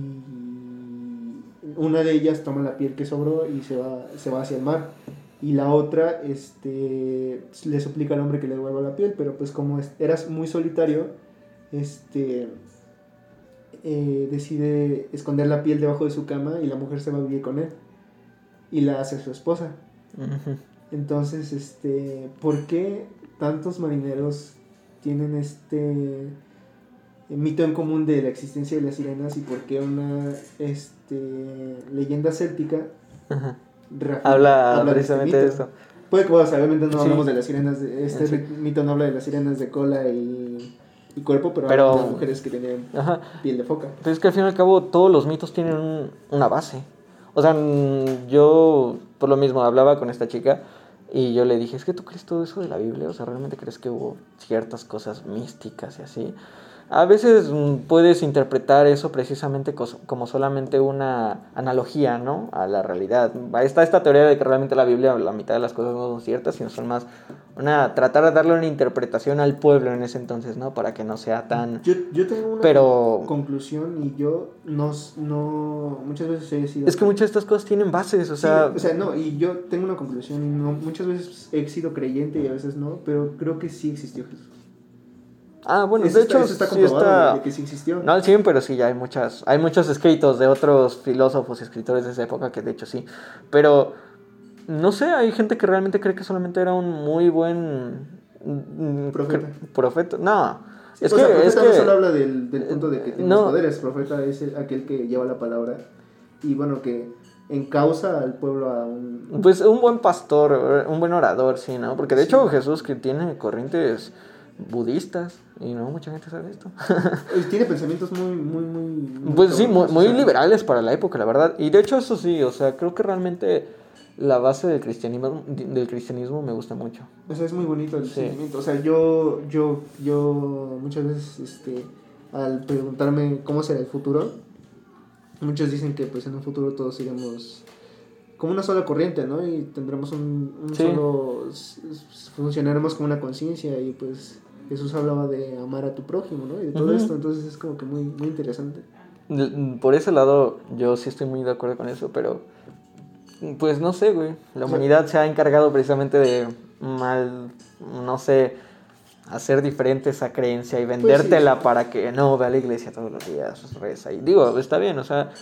una de ellas toma la piel que sobró y se va, se va hacia el mar. Y la otra este, le suplica al hombre que le devuelva la piel, pero pues como es- era muy solitario, este, eh, decide esconder la piel debajo de su cama y la mujer se va a vivir con él. Y la hace su esposa. Entonces, este, ¿por qué tantos marineros tienen este mito en común de la existencia de las sirenas y por qué una este, leyenda céltica. Habla, habla de este precisamente de eso. Puede que, bueno, o sea, obviamente no Sí. hablamos de las sirenas, este Sí. mito no habla de las sirenas de cola y, y cuerpo, pero, Pero- habla de las mujeres que tenían Ajá. piel de foca. Pero es que al fin y al cabo todos los mitos tienen un- una base. O sea, mm, yo por lo mismo hablaba con esta chica y yo le dije, es que tú crees todo eso de la Biblia, o sea, ¿realmente crees que hubo ciertas cosas místicas y así? A veces mm, puedes interpretar eso precisamente como solamente una analogía, ¿no? A la realidad. Está esta teoría de que realmente la Biblia, la mitad de las cosas no son ciertas, sino son más una tratar de darle una interpretación al pueblo en ese entonces, ¿no? Para que no sea tan Yo, yo tengo una Pero- conclusión y yo no, no muchas veces he sido... Es que muchas de estas cosas tienen bases, o sea, Sí, o sea, no, y yo tengo una conclusión y no, muchas veces he sido creyente y a veces no, pero creo que sí existió Jesús. Ah, bueno, eso de está, hecho eso está sí comprobado está de que sí existió. no al 100, pero sí ya hay muchas hay muchos escritos de otros filósofos y escritores de esa época que de hecho sí, pero no sé, hay gente que realmente cree que solamente era un muy buen mm, Profeta. cre- profeta. No, es o que sea, profeta es no que solo habla del, del punto de que tiene no. poderes, profeta es el- aquel que lleva la palabra y bueno, que encausa al pueblo a un... pues un buen pastor, un buen orador, sí, ¿no? Porque de hecho Jesús que tiene corrientes budistas y no mucha gente sabe esto. Tiene pensamientos muy, muy, muy... muy Pues sí, muy, muy liberales para la época, la verdad. Y de hecho eso sí, o sea, creo que realmente la base del cristianismo, del cristianismo me gusta mucho. O sea, es muy bonito el Sí. sentimiento. O sea, yo, yo, yo muchas veces, este, al preguntarme cómo será el futuro, muchos dicen que pues en un futuro todos iremos como una sola corriente, ¿no? Y tendremos un, un Sí. solo, funcionaremos como una conciencia y pues Jesús hablaba de amar a tu prójimo, ¿no? Y de todo esto, entonces es como que muy, muy interesante. Por ese lado, yo sí estoy muy de acuerdo con eso, pero pues no sé, güey. La humanidad se ha encargado precisamente de mal, no sé, hacer diferente esa creencia y vendértela para que no ve a la iglesia todos los días, reza. Y digo, está bien, o sea,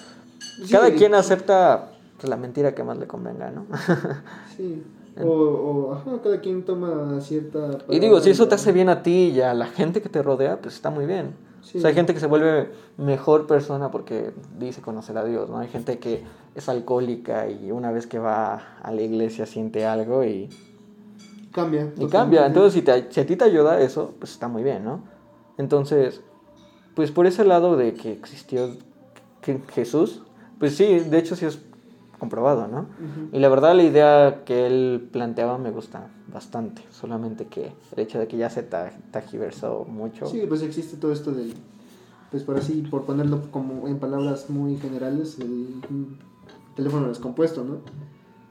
Sí, cada quien acepta pues, la mentira que más le convenga, ¿no? Sí. O, o, ajá, cada quien toma cierta... Y digo, si eso te hace bien a ti y a la gente que te rodea, pues está muy bien. Sí. O sea, hay gente que se vuelve mejor persona porque dice conocer a Dios, ¿no? Hay gente que es alcohólica y una vez que va a la iglesia siente algo y, Cambia. y cambia. Entonces, si, te, si a ti te ayuda eso, pues está muy bien, ¿no? Entonces, pues por ese lado de que existió Jesús, pues sí, de hecho sí es comprobado, ¿no? Ujú. Y la verdad la idea que él planteaba me gusta bastante, solamente que el hecho de que ya se ta- tajiversó mucho. Sí, pues existe todo esto del, pues por así, por ponerlo como en palabras muy generales, el teléfono descompuesto, ¿no?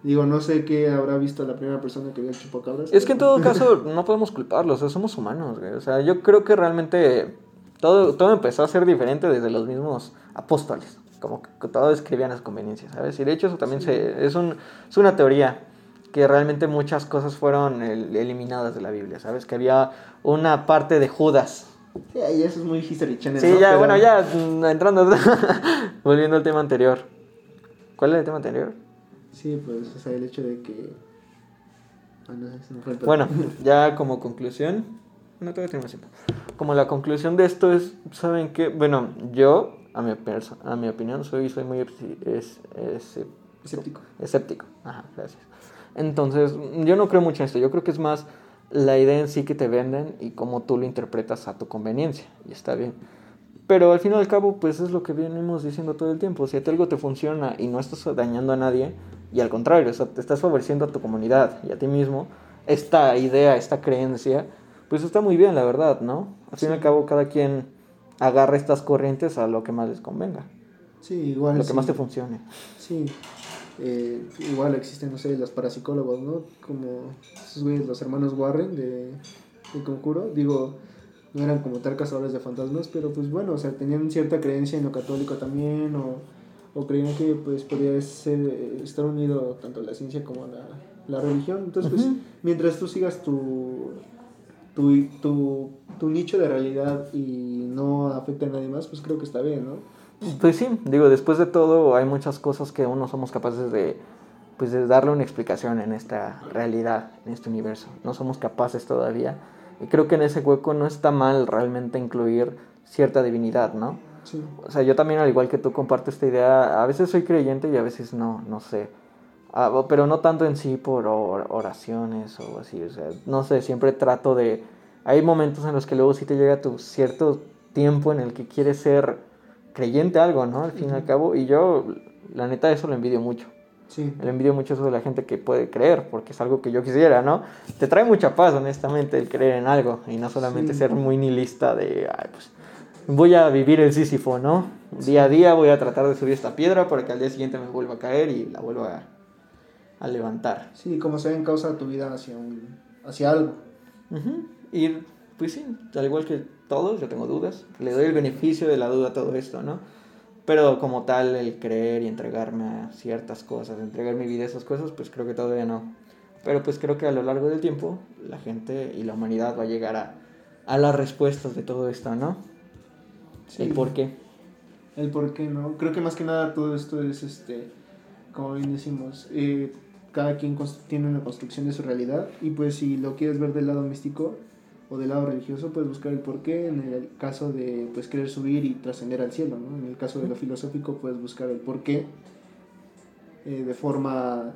Digo, no sé qué habrá visto la primera persona que vio chupacabras. Es que en todo caso no podemos culparlos, o sea, somos humanos, güey. O sea, yo creo que realmente Todo, todo empezó a ser diferente desde los mismos apóstoles. Como que todos escribían las conveniencias, ¿sabes? Y de hecho eso también se, es, un, es una teoría que realmente muchas cosas fueron eliminadas de la Biblia, ¿sabes? Que había una parte de Judas. Sí, y eso es muy History Channel. Sí, ya, bueno, ya mm, entrando, volviendo al tema anterior. ¿Cuál es el tema anterior? Sí, pues, o sea, el hecho de que... Ah, no, no fue bueno, ya como conclusión, no todavía tenemos tiempo. Como la conclusión de esto es, ¿saben qué? Bueno, yo, a mi, a mi opinión, soy, soy muy es, escéptico. Escéptico, ajá, gracias. Entonces, yo no creo mucho en esto. Yo creo que es más la idea en sí que te venden y cómo tú lo interpretas a tu conveniencia. Y está bien. Pero al fin y al cabo, pues es lo que venimos diciendo todo el tiempo. Si algo te funciona y no estás dañando a nadie, y al contrario, te estás favoreciendo a tu comunidad y a ti mismo, esta idea, esta creencia, pues está muy bien, la verdad, ¿no? Al fin y al cabo, cada quien agarra estas corrientes a lo que más les convenga. Sí, igual. Lo que más te funcione. Sí, eh, igual existen, no sé, los parapsicólogos, ¿no? Como esos güeyes, los hermanos Warren de, de Concuro. Digo, no eran como tal cazadores de fantasmas, pero pues bueno, o sea, tenían cierta creencia en lo católico también, o, o creían que pues podía ser, eh, estar unido tanto la ciencia como la, la religión. Entonces, pues, mientras tú sigas tu, tu, tu, tu nicho de realidad y no afecte a nadie más, pues creo que está bien, ¿no? Pues sí, digo, después de todo hay muchas cosas que uno somos capaces de, pues de darle una explicación en esta realidad, en este universo. No somos capaces todavía. Y creo que en ese hueco no está mal realmente incluir cierta divinidad, ¿no? Sí. O sea, yo también, al igual que tú, comparto esta idea. A veces soy creyente y a veces no, no sé. Ah, pero no tanto en sí por oraciones o así. O sea, no sé, siempre trato de... Hay momentos en los que luego sí te llega tu cierto tiempo en el que quieres ser creyente algo, ¿no? Al fin y al cabo. Y yo, la neta, eso lo envidio mucho. Sí. Le envidio mucho eso de la gente que puede creer, porque es algo que yo quisiera, ¿no? Te trae mucha paz, honestamente, el creer en algo y no solamente ser muy nihilista de, ay, pues, voy a vivir el Sísifo, ¿no? Día a día voy a tratar de subir esta piedra para que al día siguiente me vuelva a caer y la vuelva a, levantar. Sí, como se en causa tu vida hacia, un, hacia algo. Y pues sí, al igual que todos, yo tengo dudas. Le doy el beneficio de la duda a todo esto, ¿no? Pero como tal, el creer y entregarme a ciertas cosas, entregar mi vida a esas cosas, pues creo que todavía no. Pero pues creo que a lo largo del tiempo la gente y la humanidad va a llegar a, a las respuestas de todo esto, ¿no? Sí. El por qué. El por qué, ¿no? Creo que más que nada todo esto es, este, como bien decimos, eh, cada quien tiene una construcción de su realidad y pues si lo quieres ver del lado místico, o del lado religioso puedes buscar el porqué, en el caso de pues querer subir y trascender al cielo, ¿no? En el caso de lo filosófico puedes buscar el porqué eh, de forma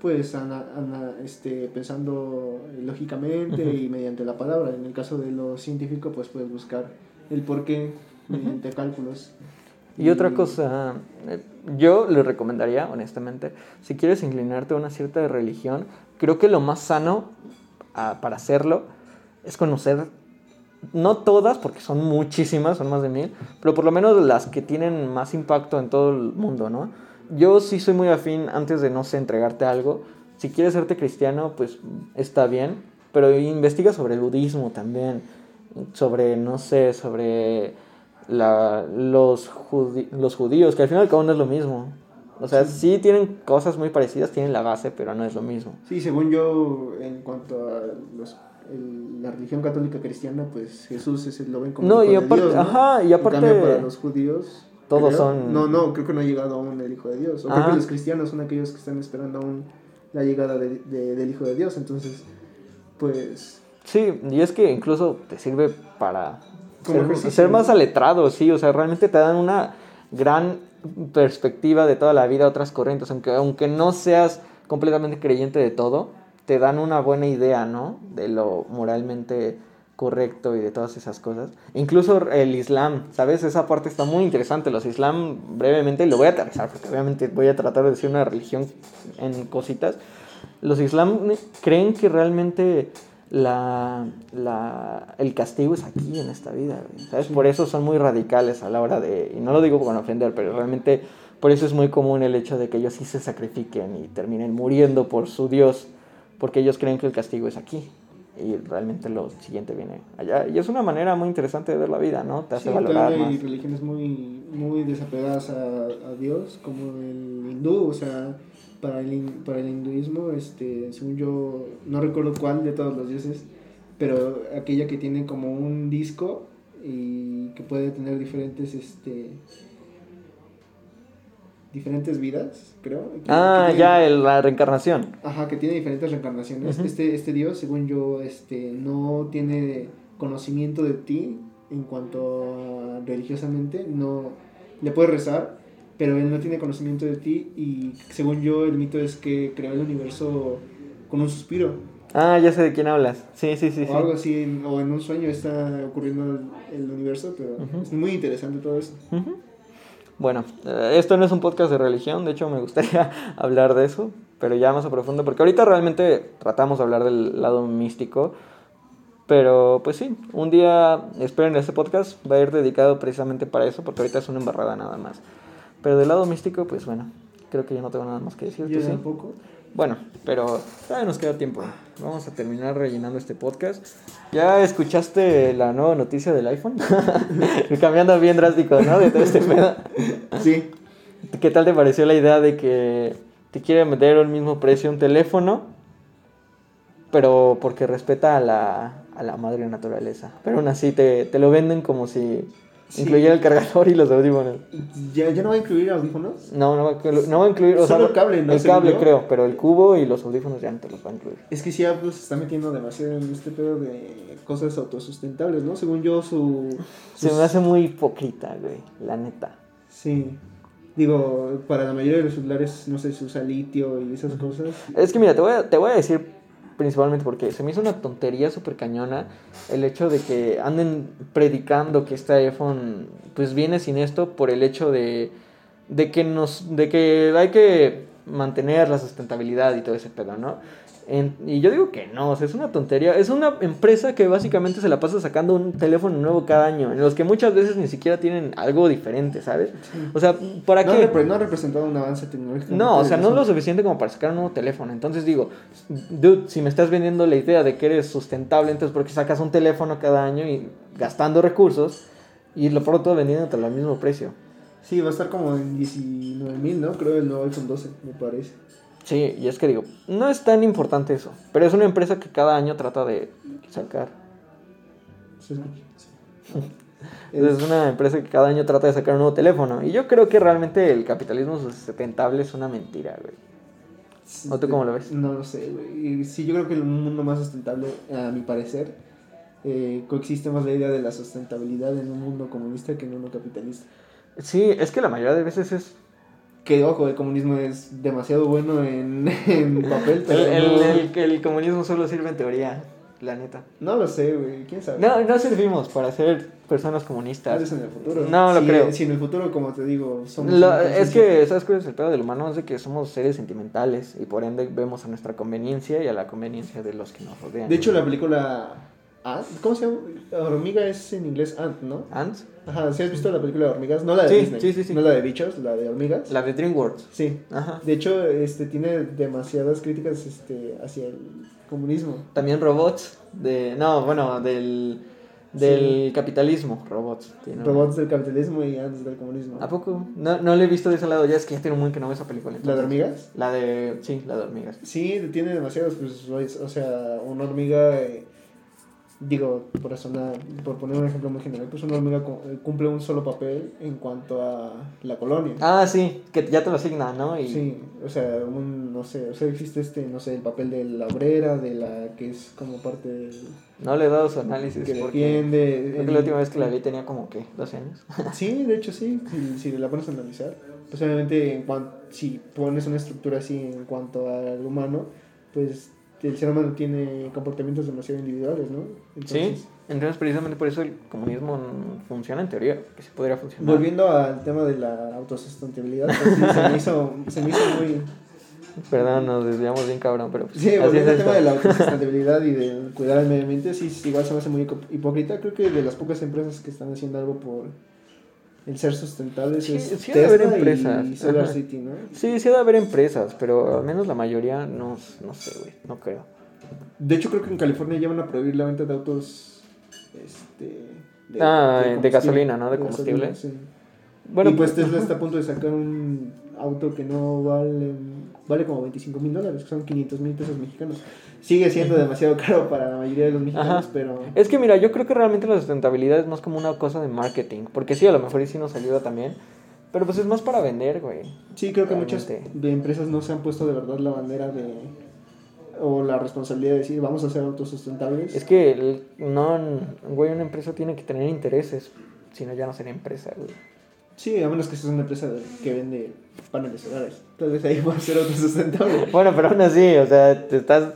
pues ana, este, pensando lógicamente y mediante la palabra. En el caso de lo científico pues puedes buscar el porqué mediante cálculos. Y, otra cosa, eh, yo le recomendaría, honestamente, si quieres inclinarte a una cierta religión, creo que lo más sano ah, para hacerlo es conocer, no todas, porque son muchísimas, son más de mil, pero por lo menos las que tienen más impacto en todo el mundo, ¿no? Yo sí soy muy afín, antes de, no sé, entregarte algo, si quieres serte cristiano, pues está bien, pero investiga sobre el budismo también, sobre, no sé, sobre la, los, los judíos, que al final cada uno es lo mismo. O sea, sí. tienen cosas muy parecidas, tienen la base, pero no es lo mismo. Sí, según yo, en cuanto a los la religión católica cristiana, pues Jesús es, lo ven como no, y aparte, Dios, ¿no? Ajá, y aparte... para los judíos... Todos son... No, no, creo que no ha llegado aún el Hijo de Dios. O creo que los cristianos son aquellos que están esperando aún la llegada de, del Hijo de Dios. Entonces, pues... Sí, y es que incluso te sirve para ser, ser, más aletrado, sí. O sea, realmente te dan una gran perspectiva de toda la vida, otras corrientes. Aunque, aunque no seas completamente creyente de todo, te dan una buena idea, ¿no? De lo moralmente correcto y de todas esas cosas. Incluso el Islam, ¿sabes? Esa parte está muy interesante. Los Islam, brevemente, lo voy a aterrizar porque obviamente voy a tratar de decir una religión en cositas. Los Islam creen que realmente la, la, el castigo es aquí en esta vida, ¿sabes? Por eso son muy radicales a la hora de, y no lo digo con ofender, pero realmente por eso es muy común el hecho de que ellos sí se sacrifiquen y terminen muriendo por su Dios porque ellos creen que el castigo es aquí. y realmente lo siguiente viene allá. Y es una manera muy interesante de ver la vida, ¿no? Te hace Sí, valorar hay más. religiones muy, muy desapegadas a, a Dios, como el hindú, o sea, para el, para el hinduismo, este, según yo, no recuerdo cuál de todos los dioses, pero aquella que tiene como un disco y que puede tener diferentes, este, diferentes vidas, creo. que- Ah, que tiene- ya, el- la reencarnación. Ajá, que tiene diferentes reencarnaciones. Este, este dios, según yo, este, no tiene conocimiento de ti en cuanto a religiosamente, no le puedes rezar, pero él no tiene conocimiento de ti y según yo el mito es que creó el universo con un suspiro Ah, ya sé de quién hablas. Sí, sí, sí. sí. o algo así, en- o en un sueño está ocurriendo el, el universo, pero es muy interesante todo eso. Bueno, eh, esto no es un podcast de religión, de hecho me gustaría hablar de eso, pero ya más a profundo, porque ahorita realmente tratamos de hablar del lado místico, pero pues sí, un día esperen este podcast, va a ir dedicado precisamente para eso, porque ahorita es una embarrada nada más. Pero del lado místico, pues bueno, creo que yo no tengo nada más que decir. ¿tú Yo sí? tampoco. Bueno, pero todavía nos queda tiempo. Vamos a terminar rellenando este podcast. ¿Ya escuchaste la nueva noticia del iPhone? Cambiando bien drástico, ¿no? De todo este pedo. Sí, ¿Qué tal te pareció la idea de que te quiere meter el mismo precio un teléfono, pero porque respeta a la, a la madre naturaleza? Pero aún así te, te lo venden como si Sí. el cargador y los audífonos. ¿Ya, ¿ya no va a incluir audífonos? No, no va, no va a incluir... O Solo sea, el cable, ¿no? El cable creo, pero el cubo y los audífonos ya no te los va a incluir. Es que sí, Apple se está metiendo demasiado en este pedo de cosas autosustentables, ¿no? Según yo, su... Se me hace muy hipócrita, güey, la neta. Sí. Digo, para la mayoría de los celulares, no sé, se usa litio y esas cosas. Es que mira, te voy a, te voy a decir principalmente porque se me hizo una tontería súper cañona el hecho de que anden predicando que este iPhone pues viene sin esto por el hecho de, de que nos de que hay que mantener la sustentabilidad y todo ese pedo, ¿no? En- y yo digo que no, o sea, es una tontería. Es una empresa que básicamente se la pasa sacando un teléfono nuevo cada año, en los que muchas veces ni siquiera tienen algo diferente, ¿sabes? O sea, ¿para no, qué? repre- no ha representado un avance tecnológico. No, o sea, no lo lo suficiente como para sacar un nuevo teléfono. Entonces digo, dude, si me estás vendiendo la idea de que eres sustentable, entonces ¿por qué sacas un teléfono cada año y gastando recursos y lo pronto vendiéndotelo al mismo precio? Sí, va a estar como en 19 mil, ¿no? Creo el nuevo iPhone 12, me parece. Sí, y es que digo, no es tan importante eso, pero es una empresa que cada año trata de sacar. ¿Se escucha? Es una empresa que cada año trata de sacar un nuevo teléfono. Y yo creo que realmente el capitalismo sustentable es una mentira, güey. ¿O tú cómo lo ves? No lo sé, güey. Sí, yo creo que un mundo más sustentable, a mi parecer, eh, coexiste más la idea de la sustentabilidad en un mundo comunista que en uno capitalista. Sí, es que la mayoría de veces es Que, ojo, el comunismo es demasiado bueno en, en papel, pero El, no, comunismo solo sirve en teoría, la neta. no lo sé, güey. ¿Quién sabe? No, no servimos para ser personas comunistas. vez en el futuro. No lo Si- creo. Si en el futuro, como te digo, somos... Lo- es que, ¿sabes cuál es el pedo del humano? Es de que somos seres sentimentales y por ende vemos a nuestra conveniencia y a la conveniencia de los que nos rodean. De hecho, la película... Ant, ¿Cómo se llama? Hormiga es en inglés Ant, ¿no? ¿Ants? Ajá, ¿sí has visto la película de hormigas? No la de Sí, Disney. sí, sí, sí. No la de bichos, la de hormigas. La de DreamWorks. Sí. Ajá. De hecho, este tiene demasiadas críticas este, hacia el comunismo. También robots de... No, bueno, del... Del capitalismo, robots. tiene- Robots del capitalismo y antes del comunismo. ¿A poco? No, no le he visto de ese lado, ya es que ya tiene un buen que no veo esa película. ¿La de hormigas? La de... Sí, la de hormigas. Sí, tiene demasiados, pues, o sea, una hormiga, eh, digo, por, sonar- por poner un ejemplo muy general, pues una hormiga eh, cumple un solo papel en cuanto a la colonia. Ah, sí, que ya te lo asignan, ¿no? Y... Sí, o sea, un, no sé, o sea, existe este, no sé, el papel de la obrera, de la que es como parte del, No le he dado su análisis que porque... defiende. Creo que el- la última vez que la vi tenía como que 12 años. Sí, de hecho sí, si, si la pones a analizar. Pues obviamente en cuan- si pones una estructura así en cuanto al humano, pues el ser humano tiene comportamientos demasiado individuales, ¿no? sí, entonces precisamente por eso el comunismo funciona en teoría, que se podría funcionar. Volviendo al tema de la autosustentabilidad, pues sí, se, me hizo, se me hizo muy... Perdón, nos desviamos bien cabrón, pero... pues, Sí, volviendo al tema de la autosustentabilidad y de cuidar al medio ambiente, sí, igual se me hace muy hipócrita. Creo que de las pocas empresas que están haciendo algo por el ser sustentables Sí, es sí de haber Tesla empresas, y Solar ajá. City, ¿no? Sí, sí ha de haber empresas, pero al menos la mayoría no, no sé, güey, no creo. De hecho, creo que en California ya van a prohibir la venta de autos. Este. Ah, de gasolina, ¿no? De combustible. gasolina, sí. Bueno, y pues Tesla está a punto de sacar un auto que no vale, vale como 25 mil dólares, que son 500 mil pesos mexicanos. Sigue siendo demasiado caro para la mayoría de los mexicanos, Ajá. pero... Es que mira, yo creo que realmente la sustentabilidad es más como una cosa de marketing. Porque sí, a lo mejor sí nos ayuda también. Pero pues es más para vender, güey. Sí, creo que muchas de empresas no se han puesto de verdad la bandera de... o la responsabilidad de decir, vamos a hacer autos sustentables. Es que, el- no, güey, una empresa tiene que tener intereses. Si no, ya no sería empresa, güey. Sí, a menos que seas una empresa que vende paneles solares. Tal vez ahí va a ser autosustentable. Bueno, pero aún así, o sea, te estás.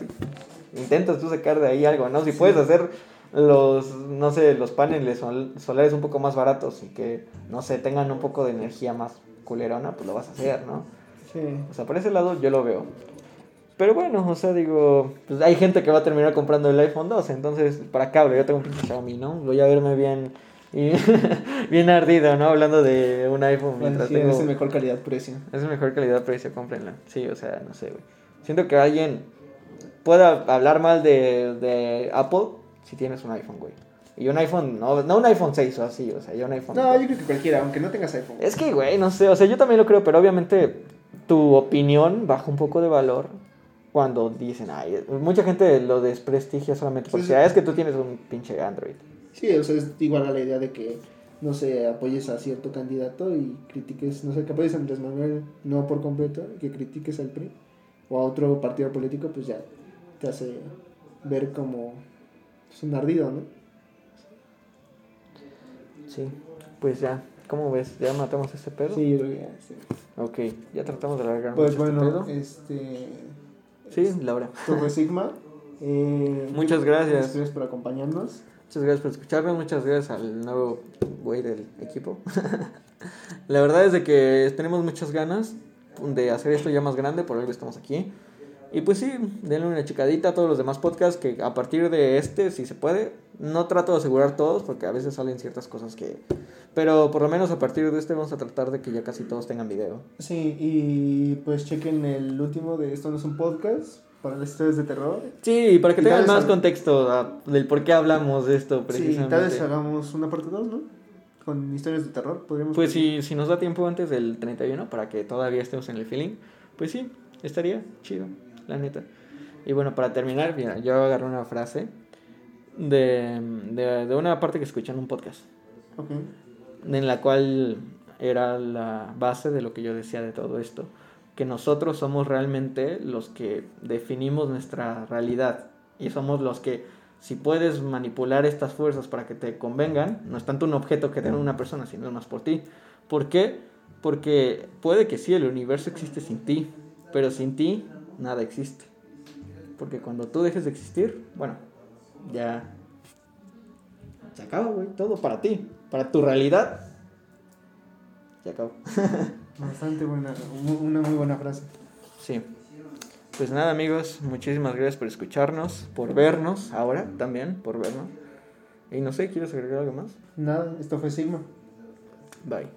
Intentas tú sacar de ahí algo, ¿no? Si puedes hacer los, no sé, los paneles sol- solares un poco más baratos y que, no sé, tengan un poco de energía más culerona, pues lo vas a hacer, ¿no? Sí. O sea, por ese lado yo lo veo. Pero bueno, o sea, digo, pues hay gente que va a terminar comprando el iPhone 12, entonces, para acá hablo, yo tengo un pinche Xiaomi, ¿no? Voy a verme bien, y bien ardido, ¿no? Hablando de un iPhone mientras Sí, tengo... es de mejor calidad-precio. Es de mejor calidad-precio, cómprenla. Sí, o sea, no sé, güey. Siento que alguien pueda hablar mal de, de Apple si tienes un iPhone, güey. Y un iPhone, no, no un iPhone 6 o así, o sea, yo un iPhone... No, yo creo que cualquiera, aunque no tengas iPhone. Es que, güey, no sé, o sea, yo también lo creo, pero obviamente tu opinión baja un poco de valor cuando dicen, ay, mucha gente lo desprestigia solamente porque Sí, sí. "Ah, es que tú tienes un pinche Android. Sí, o sea, es igual a la idea de que, no sé, apoyes a cierto candidato y critiques, no sé, que apoyes a Andrés Manuel no por completo, y que critiques al PRI o a otro partido político, pues ya te hace ver como es un ardido, ¿no? Sí, pues ya, ¿cómo ves? ¿Ya matamos ese pedo? Sí, yo creo que ya, sí. Ok, ya tratamos de alargar Pues este bueno, pedo. este... Sí, Laura. Fue Sigma. Eh, Muchas gracias. Gracias por acompañarnos. Muchas gracias por escucharnos, muchas gracias al nuevo güey del equipo. La verdad es de que tenemos muchas ganas de hacer esto ya más grande, por algo estamos aquí. Y pues sí, denle una checadita a todos los demás podcasts que a partir de este, si se puede, no trato de asegurar todos porque a veces salen ciertas cosas que... Pero por lo menos a partir de este vamos a tratar de que ya casi todos tengan video. Sí, y pues chequen el último de Esto no es un podcast para las historias de terror. Sí, para que Y tengan más contexto ah, del por qué hablamos de esto Sí, precisamente. tal vez hagamos una parte 2, ¿no? Con historias de terror, podríamos... Pues si, si nos da tiempo antes del 31 para que todavía estemos en el feeling, pues sí, estaría chido, la neta. Y bueno, para terminar, mira, yo agarré una frase de, de, de una parte que escuché en un podcast, Ok. en la cual era la base de lo que yo decía de todo esto, que nosotros somos realmente los que definimos nuestra realidad y somos los que si puedes manipular estas fuerzas para que te convengan, no es tanto un objeto que tenga una persona, sino más por ti. ¿Por qué? Porque puede que sí, el universo existe sin ti, pero sin ti nada existe. Porque cuando tú dejes de existir, bueno, ya se acaba, güey, todo para ti, para tu realidad. Se acabó. Bastante buena, una muy buena frase. Sí. Pues nada, amigos, muchísimas gracias por escucharnos, por vernos ahora también, por vernos. Y no sé, ¿quieres agregar algo más? Nada, esto fue Sigma. Bye.